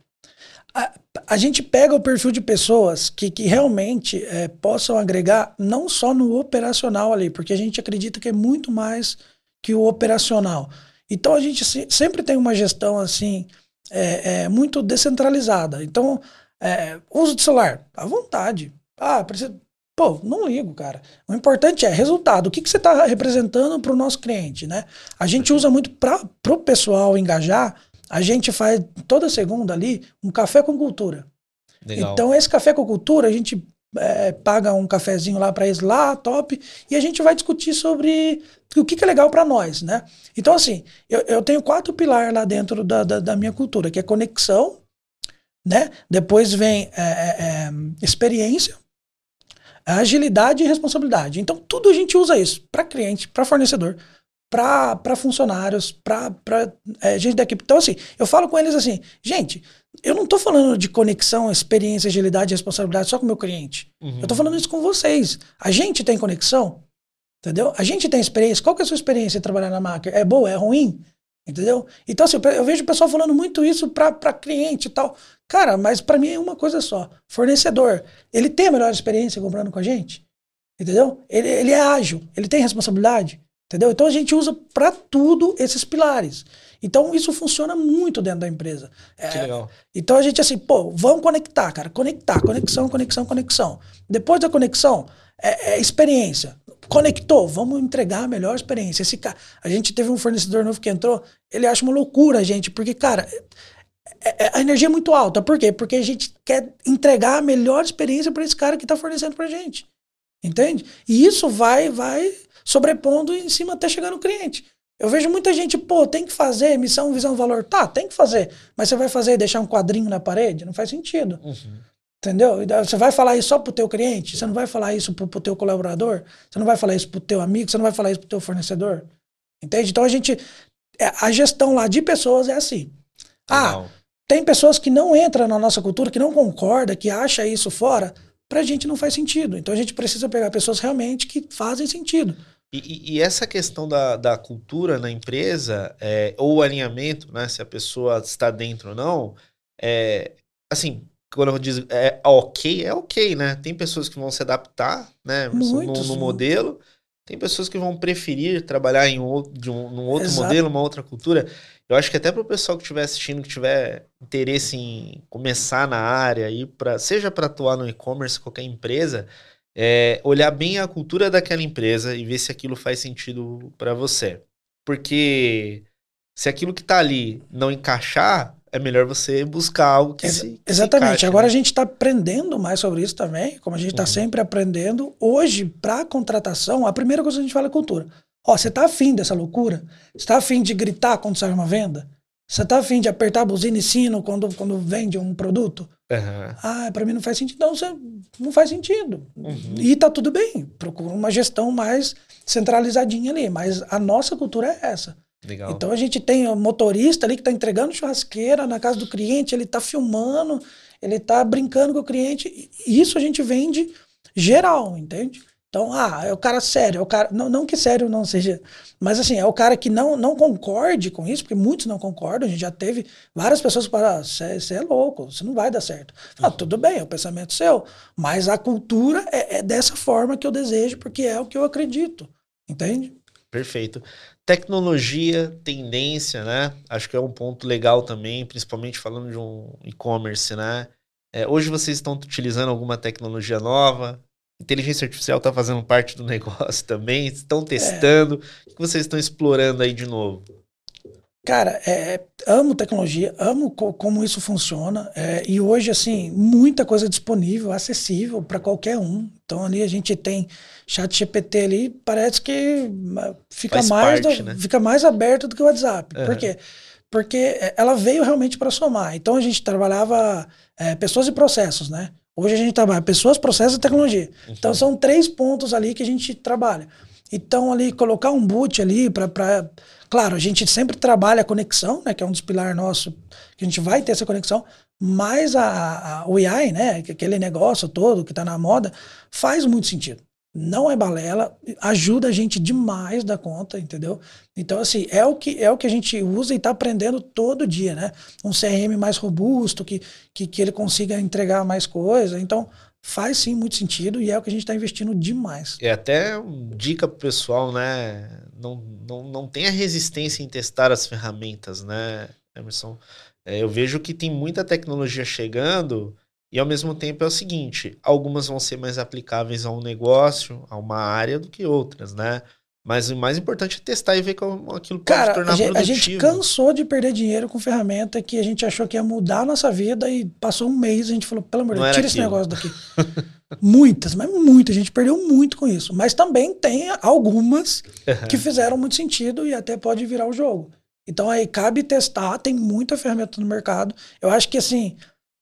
A, a gente pega o perfil de pessoas que, que realmente é, possam agregar não só no operacional ali, porque a gente acredita que é muito mais que o operacional. Então a gente se, sempre tem uma gestão assim é, é muito descentralizada. Então, é, uso de celular, à vontade. Ah, precisa. Pô, não ligo, cara. O importante é resultado. O que, que você está representando para o nosso cliente, né? A gente usa muito para o pessoal engajar a gente faz toda segunda ali um café com cultura. Legal. Então, esse café com cultura, a gente é, paga um cafezinho lá para eles lá, top, e a gente vai discutir sobre o que, que é legal para nós, né? Então, assim, eu, eu tenho quatro pilares lá dentro da, da, da, minha cultura, que é conexão, né? Depois vem é, é, experiência, agilidade e responsabilidade. Então, tudo a gente usa isso para cliente, para fornecedor, para funcionários, para é, gente da equipe. Então, assim, eu falo com eles assim, gente, eu não estou falando de conexão, experiência, agilidade e responsabilidade só com o meu cliente. Uhum. Eu estou falando isso com vocês. A gente tem conexão, entendeu? A gente tem experiência. Qual que é a sua experiência em trabalhar na marca? É boa? É ruim? Entendeu? Então, assim, eu vejo o pessoal falando muito isso para cliente e tal. Cara, mas para mim é uma coisa só. Fornecedor, ele tem a melhor experiência comprando com a gente? Entendeu? Ele, ele é ágil, ele tem responsabilidade. Entendeu? Então a gente usa para tudo esses pilares. Então isso funciona muito dentro da empresa. Que é, legal. Então a gente assim, pô, vamos conectar, cara. Conectar, conexão, conexão, conexão. Depois da conexão, é, é experiência. Conectou, vamos entregar a melhor experiência. Esse cara, a gente teve um fornecedor novo que entrou, ele acha uma loucura, gente, porque, cara, é, é, a energia é muito alta. Por quê? Porque a gente quer entregar a melhor experiência para esse cara que está fornecendo para gente. Entende? E isso vai, vai sobrepondo em cima até chegar no cliente. Eu vejo muita gente, pô, tem que fazer missão, visão, valor. Tá, tem que fazer. Mas você vai fazer e deixar um quadrinho na parede? Não faz sentido. Uhum. Entendeu? Você vai falar isso só pro teu cliente? Você não vai falar isso pro, pro teu colaborador? Você não vai falar isso pro teu amigo? Você não vai falar isso pro teu fornecedor? Entende? Então a gente. É, a gestão lá de pessoas é assim. Ah, tem pessoas que não entram na nossa cultura, que não concorda, que acha isso fora para a gente não faz sentido. Então a gente precisa pegar pessoas realmente que fazem sentido. E, e essa questão da, da cultura na empresa, é, ou o alinhamento, né, se a pessoa está dentro ou não, é, assim, quando eu digo é ok, é ok, né? Tem pessoas que vão se adaptar né, Muitos, no, no modelo, tem pessoas que vão preferir trabalhar em outro, de um, num outro Exato. modelo, uma outra cultura. Eu acho que até para o pessoal que estiver assistindo, que tiver interesse em começar na área, aí pra, seja para atuar no e-commerce, qualquer empresa, é, olhar bem a cultura daquela empresa e ver se aquilo faz sentido para você. Porque se aquilo que está ali não encaixar, é melhor você buscar algo que, Ex se, que Exatamente. Se encaixe, Agora né? a gente está aprendendo mais sobre isso também, como a gente está uhum. sempre aprendendo. Hoje, para contratação, a primeira coisa que a gente fala é cultura. Ó, você tá afim dessa loucura? Você tá afim de gritar quando sai uma venda? Você tá afim de apertar a buzina e sino quando, quando vende um produto? Uhum. Ah, para mim não faz sentido. Não, não faz sentido. Uhum. E tá tudo bem. Procura uma gestão mais centralizadinha ali. Mas a nossa cultura é essa. Legal. Então a gente tem o motorista ali que tá entregando churrasqueira na casa do cliente, ele tá filmando, ele tá brincando com o cliente. Isso a gente vende geral, entende? Então, ah, é o cara sério, é o cara. Não, não que sério não seja. Mas assim, é o cara que não, não concorde com isso, porque muitos não concordam. A gente já teve várias pessoas que falaram: você ah, é louco, você não vai dar certo. Ah, tudo bem, é o pensamento seu. Mas a cultura é, é, dessa forma que eu desejo, porque é o que eu acredito. Entende? Perfeito. Tecnologia, tendência, né? Acho que é um ponto legal também, principalmente falando de um e-commerce, né? É, hoje vocês estão utilizando alguma tecnologia nova? Inteligência artificial está fazendo parte do negócio também? Estão testando? É. O que vocês estão explorando aí de novo? Cara, é, amo tecnologia, amo co como isso funciona. É, e hoje, assim, muita coisa disponível, acessível para qualquer um. Então, ali a gente tem chat GPT ali, parece que fica, mais, parte, do, né? fica mais aberto do que o WhatsApp. Uhum. Por quê? Porque é, ela veio realmente para somar. Então, a gente trabalhava é, pessoas e processos, né? Hoje a gente trabalha pessoas, processos e tecnologia. Uhum. Então são três pontos ali que a gente trabalha. Então ali colocar um boot ali para claro, a gente sempre trabalha a conexão, né, que é um dos pilares nossos, que a gente vai ter essa conexão, mas a, a, o AI, né, aquele negócio todo que está na moda, faz muito sentido. Não é balela, ajuda a gente demais da conta, entendeu? Então, assim, é o que, é o que a gente usa e está aprendendo todo dia, né? Um CRM mais robusto, que, que, que ele consiga entregar mais coisa. Então, faz sim muito sentido e é o que a gente está investindo demais. É até dica pro pessoal, né? Não, não, não tenha resistência em testar as ferramentas, né, Emerson? É, eu vejo que tem muita tecnologia chegando e ao mesmo tempo é o seguinte: algumas vão ser mais aplicáveis a um negócio, a uma área do que outras, né? Mas o mais importante é testar e ver como aquilo pode Cara, tornar a gente, produtivo. a gente cansou de perder dinheiro com ferramenta que a gente achou que ia mudar a nossa vida e passou um mês e a gente falou, pelo amor de Deus, tira esse negócio daqui. Muitas, mas muita, a gente perdeu muito com isso. Mas também tem algumas que fizeram muito sentido e até pode virar o jogo. Então aí cabe testar, tem muita ferramenta no mercado. Eu acho que assim,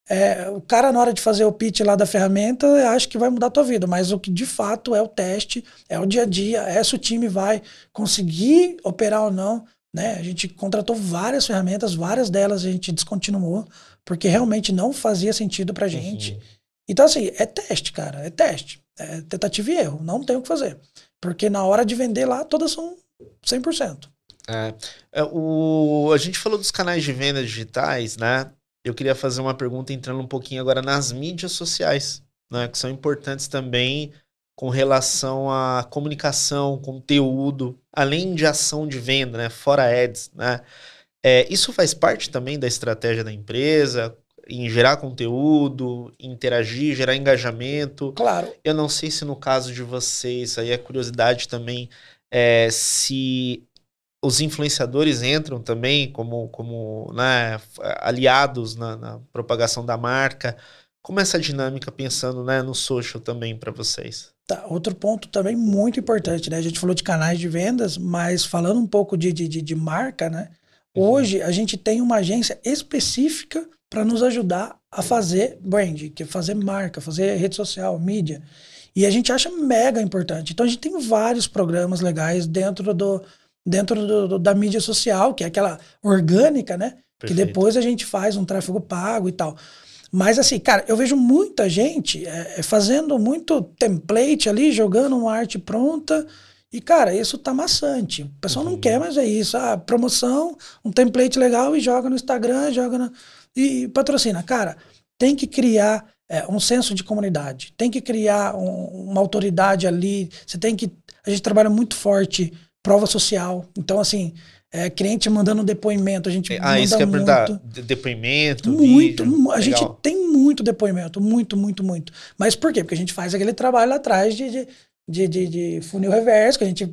é, o cara, na hora de fazer o pitch lá da ferramenta, acha que vai mudar a tua vida, mas o que de fato é o teste, é o dia a dia, é se o time vai conseguir operar ou não. Né? A gente contratou várias ferramentas, várias delas a gente descontinuou, porque realmente não fazia sentido pra gente. Uhum. Então, assim, é teste, cara, é teste. É tentativa e erro, não tem o que fazer. Porque na hora de vender lá, todas são 100%. É, é, o, a gente falou dos canais de venda digitais, né? Eu queria fazer uma pergunta entrando um pouquinho agora nas mídias sociais, né, que são importantes também com relação à comunicação, conteúdo, além de ação de venda, né, fora ads, né? É, isso faz parte também da estratégia da empresa, em gerar conteúdo, interagir, gerar engajamento. Claro. Eu não sei se no caso de vocês, aí é curiosidade também, é, se os influenciadores entram também como, como né, aliados na, na, propagação da marca. Como é essa dinâmica pensando né, no social também para vocês? Tá, outro ponto também muito importante, né? A gente falou de canais de vendas, mas falando um pouco de, de, de marca, né? Uhum. Hoje a gente tem uma agência específica para nos ajudar a fazer brand, que é fazer marca, fazer rede social, mídia. E a gente acha mega importante. Então a gente tem vários programas legais dentro do, dentro do, do, da mídia social, que é aquela orgânica, né? Perfeito. Que depois a gente faz um tráfego pago e tal. Mas assim, cara, eu vejo muita gente é, é, fazendo muito template ali, jogando uma arte pronta. E, cara, isso tá maçante. O pessoal uhum. não quer mais é isso. Ah, promoção, um template legal e joga no Instagram, joga no... e patrocina. Cara, tem que criar é, um senso de comunidade. Tem que criar um, uma autoridade ali. Você tem que. A gente trabalha muito forte prova social. Então, assim, é, cliente mandando depoimento, a gente ah, manda isso que é muito. Depoimento, Muito, vídeo, a legal. gente tem muito depoimento, muito, muito, muito. Mas por quê? Porque a gente faz aquele trabalho lá atrás de, de, de, de, de funil reverso, que a gente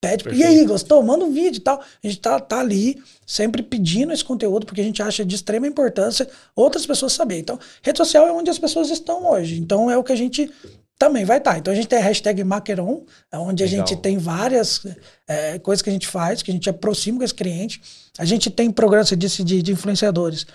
pede, Perfeito. e aí, gostou? Manda um vídeo e tal. A gente tá, tá ali sempre pedindo esse conteúdo, porque a gente acha de extrema importância outras pessoas saberem. Então, rede social é onde as pessoas estão hoje. Então, é o que a gente também vai estar. Tá. Então a gente tem a hashtag Maqueron, onde Legal. a gente tem várias é, coisas que a gente faz, que a gente aproxima com esse cliente. A gente tem programa, você disse, de, de influenciadores.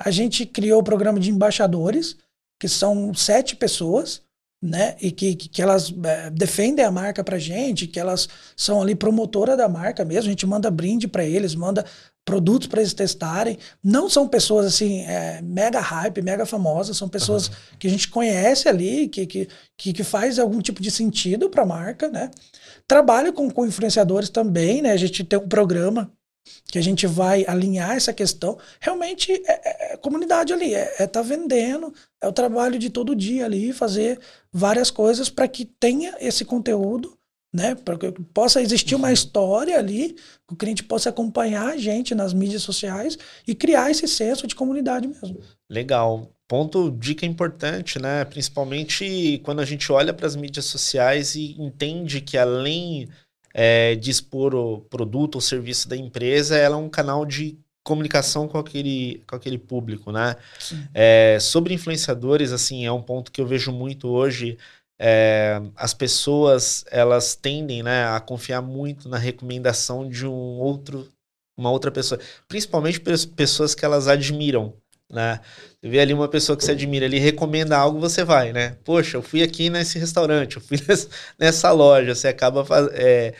A gente criou o programa de embaixadores, que são sete pessoas, né? E que, que, que elas é, defendem a marca pra gente, que elas são ali promotora da marca mesmo. A gente manda brinde para eles, manda produtos para eles testarem. Não são pessoas assim, é, mega hype, mega famosas, são pessoas uhum. que a gente conhece ali, que, que, que, que faz algum tipo de sentido para a marca, né? Trabalho com, com influenciadores também, né? A gente tem um programa que a gente vai alinhar essa questão. Realmente é, é, é comunidade ali, é, é tá vendendo, é o trabalho de todo dia ali, fazer várias coisas para que tenha esse conteúdo né? Para que possa existir uma uhum. história ali, que o cliente possa acompanhar a gente nas mídias sociais e criar esse senso de comunidade mesmo. Legal. Ponto, dica importante, né? Principalmente quando a gente olha para as mídias sociais e entende que além é, de expor o produto ou serviço da empresa, ela é um canal de comunicação com aquele, com aquele público, né? É, sobre influenciadores, assim, é um ponto que eu vejo muito hoje é, as pessoas elas tendem né, a confiar muito na recomendação de um outro uma outra pessoa principalmente pessoas que elas admiram né? Você vê ali uma pessoa que você admira ele recomenda algo você vai né? Poxa eu fui aqui nesse restaurante eu fui nessa loja você acaba é,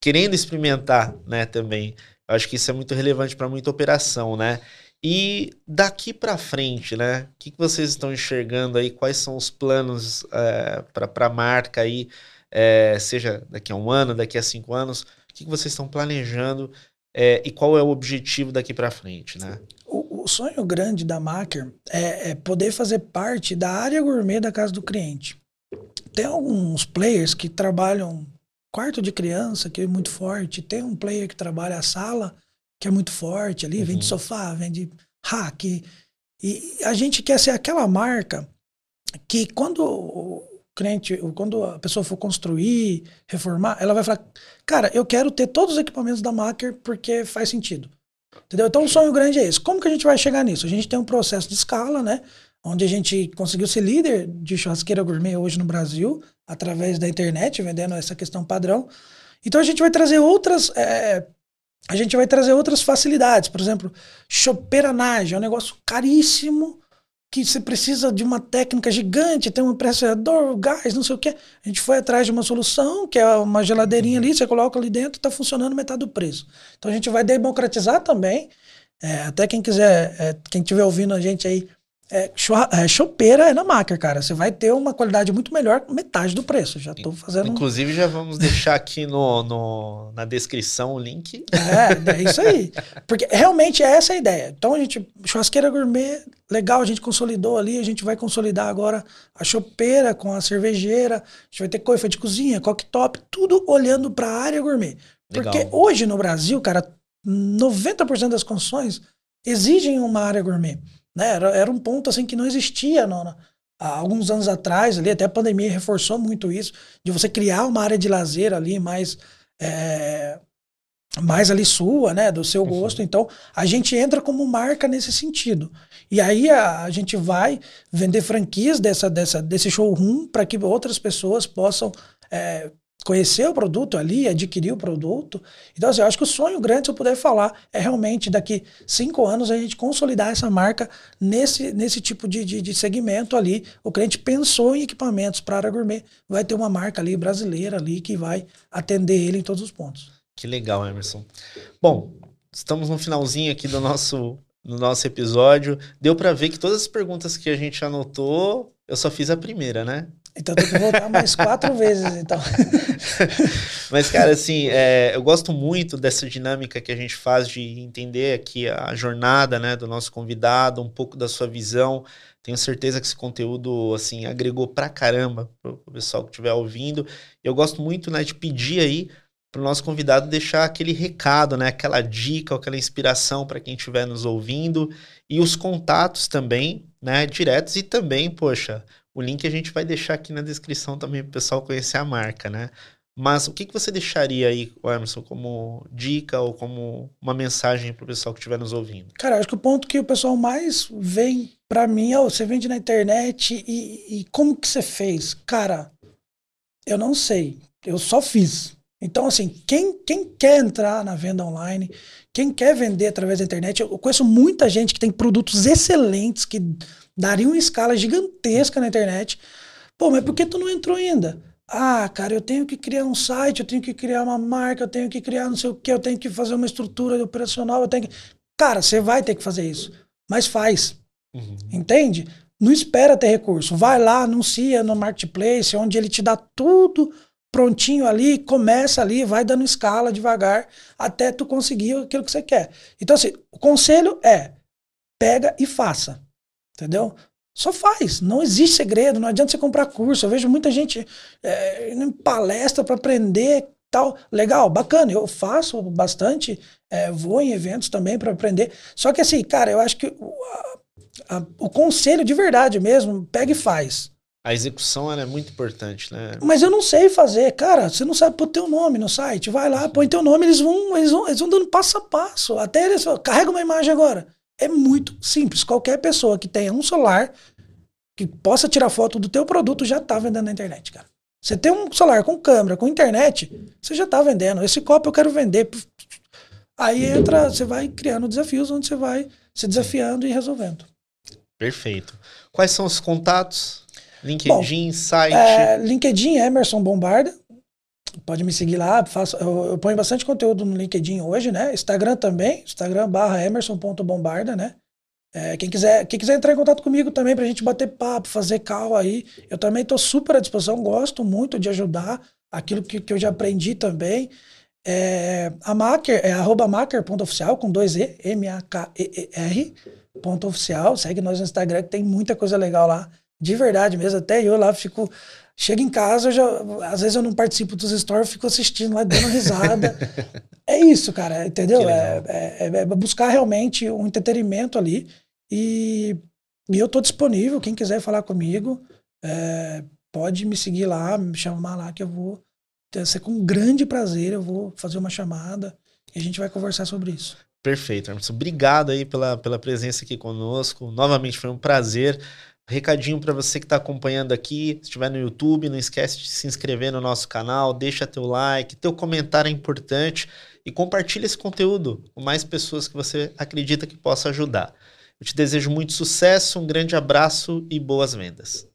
querendo experimentar né também. Eu acho que isso é muito relevante para muita operação né e daqui para frente, né? O que, que vocês estão enxergando aí? Quais são os planos é, para a marca aí? é, seja daqui a um ano, daqui a cinco anos, o que, que vocês estão planejando é, e qual é o objetivo daqui para frente, né? O, o, sonho grande da Maker é, é poder fazer parte da área gourmet da casa do cliente. Tem alguns players que trabalham quarto de criança, que é muito forte. Tem um player que trabalha a sala, que é muito forte ali, uhum. vende sofá, vende rack. E a gente quer ser aquela marca que quando o cliente, quando a pessoa for construir, reformar, ela vai falar, cara, eu quero ter todos os equipamentos da Maker porque faz sentido. Entendeu? Então o sonho grande é esse. Como que a gente vai chegar nisso? A gente tem um processo de escala, né? Onde a gente conseguiu ser líder de churrasqueira gourmet hoje no Brasil, através da internet, vendendo essa questão padrão. Então a gente vai trazer outras é, a gente vai trazer outras facilidades. Por exemplo, chopeiranagem é um negócio caríssimo que você precisa de uma técnica gigante, tem um pressurizador, gás, não sei o que. A gente foi atrás de uma solução, que é uma geladeirinha ali, você coloca ali dentro, está funcionando metade do preço. Então a gente vai democratizar também. É, até quem quiser, é, quem estiver ouvindo a gente aí, é, é, chopeira é na Maker, cara. Você vai ter uma qualidade muito melhor, metade do preço. Já tô fazendo. Inclusive, já vamos deixar aqui no, no, na descrição o link. É, é isso aí. Porque realmente é essa a ideia. Então, a gente, churrasqueira gourmet, legal, a gente consolidou ali. A gente vai consolidar agora a chopeira com a cervejeira. A gente vai ter coifa de cozinha, cooktop, tudo olhando para a área gourmet. Porque legal. hoje no Brasil, cara, 90% das construções exigem uma área gourmet. Né? Era, era um ponto assim que não existia no, há alguns anos atrás, ali, até a pandemia reforçou muito isso, de você criar uma área de lazer ali mais. É, mais ali sua, né, do seu uhum. gosto. Então, a gente entra como marca nesse sentido. E aí a, a gente vai vender franquias dessa, dessa, desse showroom para que outras pessoas possam é, conhecer o produto ali, adquirir o produto. Então, assim, eu acho que o sonho grande, se eu puder falar, é realmente daqui cinco anos a gente consolidar essa marca nesse, nesse tipo de, de, de segmento ali. O cliente pensou em equipamentos para a área gourmet, vai ter uma marca ali brasileira ali que vai atender ele em todos os pontos. Que legal, Emerson. Bom, estamos no finalzinho aqui do nosso, no nosso episódio. Deu para ver que todas as perguntas que a gente anotou, eu só fiz a primeira, né? Então tem que voltar mais quatro vezes, então. Mas, cara, assim, é, eu gosto muito dessa dinâmica que a gente faz de entender aqui a jornada, né, do nosso convidado, um pouco da sua visão. Tenho certeza que esse conteúdo, assim, agregou pra caramba pro, pro pessoal que estiver ouvindo. Eu gosto muito, né, de pedir aí para o nosso convidado deixar aquele recado, né, aquela dica, aquela inspiração para quem estiver nos ouvindo e os contatos também, né, diretos e também, poxa, o link a gente vai deixar aqui na descrição também para o pessoal conhecer a marca, né? Mas o que, que você deixaria aí, Emerson, como dica ou como uma mensagem para o pessoal que estiver nos ouvindo? Cara, acho que o ponto que o pessoal mais vem para mim é: você vende na internet e, e como que você fez? Cara, eu não sei, eu só fiz. Então, assim, quem, quem quer entrar na venda online, quem quer vender através da internet, eu conheço muita gente que tem produtos excelentes que Daria uma escala gigantesca na internet. Pô, mas por que tu não entrou ainda? Ah, cara, eu tenho que criar um site, eu tenho que criar uma marca, eu tenho que criar não sei o que, eu tenho que fazer uma estrutura operacional, eu tenho que. Cara, você vai ter que fazer isso. Mas faz. Uhum. Entende? Não espera ter recurso. Vai lá, anuncia no marketplace, onde ele te dá tudo prontinho ali, começa ali, vai dando escala devagar até tu conseguir aquilo que você quer. Então, assim, o conselho é: pega e faça. Entendeu? Só faz, não existe segredo, não adianta você comprar curso. Eu vejo muita gente é, indo em palestra para aprender tal. Legal, bacana, eu faço bastante, é, vou em eventos também para aprender. Só que assim, cara, eu acho que o, a, a, o conselho de verdade mesmo, pega e faz. A execução é muito importante, né? Mas eu não sei fazer, cara. Você não sabe pôr teu nome no site. Vai lá, põe teu nome, eles vão, eles vão, eles vão dando passo a passo. Até eles carrega uma imagem agora. É muito simples. Qualquer pessoa que tenha um celular que possa tirar foto do teu produto já está vendendo na internet, cara. Você tem um celular com câmera, com internet, você já está vendendo. Esse copo eu quero vender. Aí entra, você vai criando desafios onde você vai se desafiando e resolvendo. Perfeito. Quais são os contatos? LinkedIn, Bom, site? É, LinkedIn, Emerson Bombarda. Pode me seguir lá, faço, eu, eu, ponho bastante conteúdo no LinkedIn hoje, né? Instagram também, Instagram barra emerson.bombarda, né? É, quem, quiser, quem quiser entrar em contato comigo também pra gente bater papo, fazer call aí, eu também tô super à disposição, gosto muito de ajudar aquilo que, que eu já aprendi também. É, a Maker é arroba maker.oficial com dois E, M-A-K-E-E-R, ponto oficial. Segue nós no Instagram que tem muita coisa legal lá. De verdade mesmo. Até eu lá fico. Chego em casa, eu já, às vezes eu não participo dos stories, fico assistindo lá, dando risada. é isso, cara, entendeu? É, é, é, buscar realmente um entretenimento ali. E, e eu tô disponível, quem quiser falar comigo, é, pode me seguir lá, me chamar lá que eu vou ser com grande prazer, eu vou fazer uma chamada e a gente vai conversar sobre isso. Perfeito, Emerson. Obrigado aí pela, pela presença aqui conosco. Novamente foi um prazer. Recadinho para você que está acompanhando aqui, se estiver no YouTube, não esquece de se inscrever no nosso canal, deixa teu like, teu comentário é importante e compartilha esse conteúdo com mais pessoas que você acredita que possa ajudar. Eu te desejo muito sucesso, um grande abraço e boas vendas.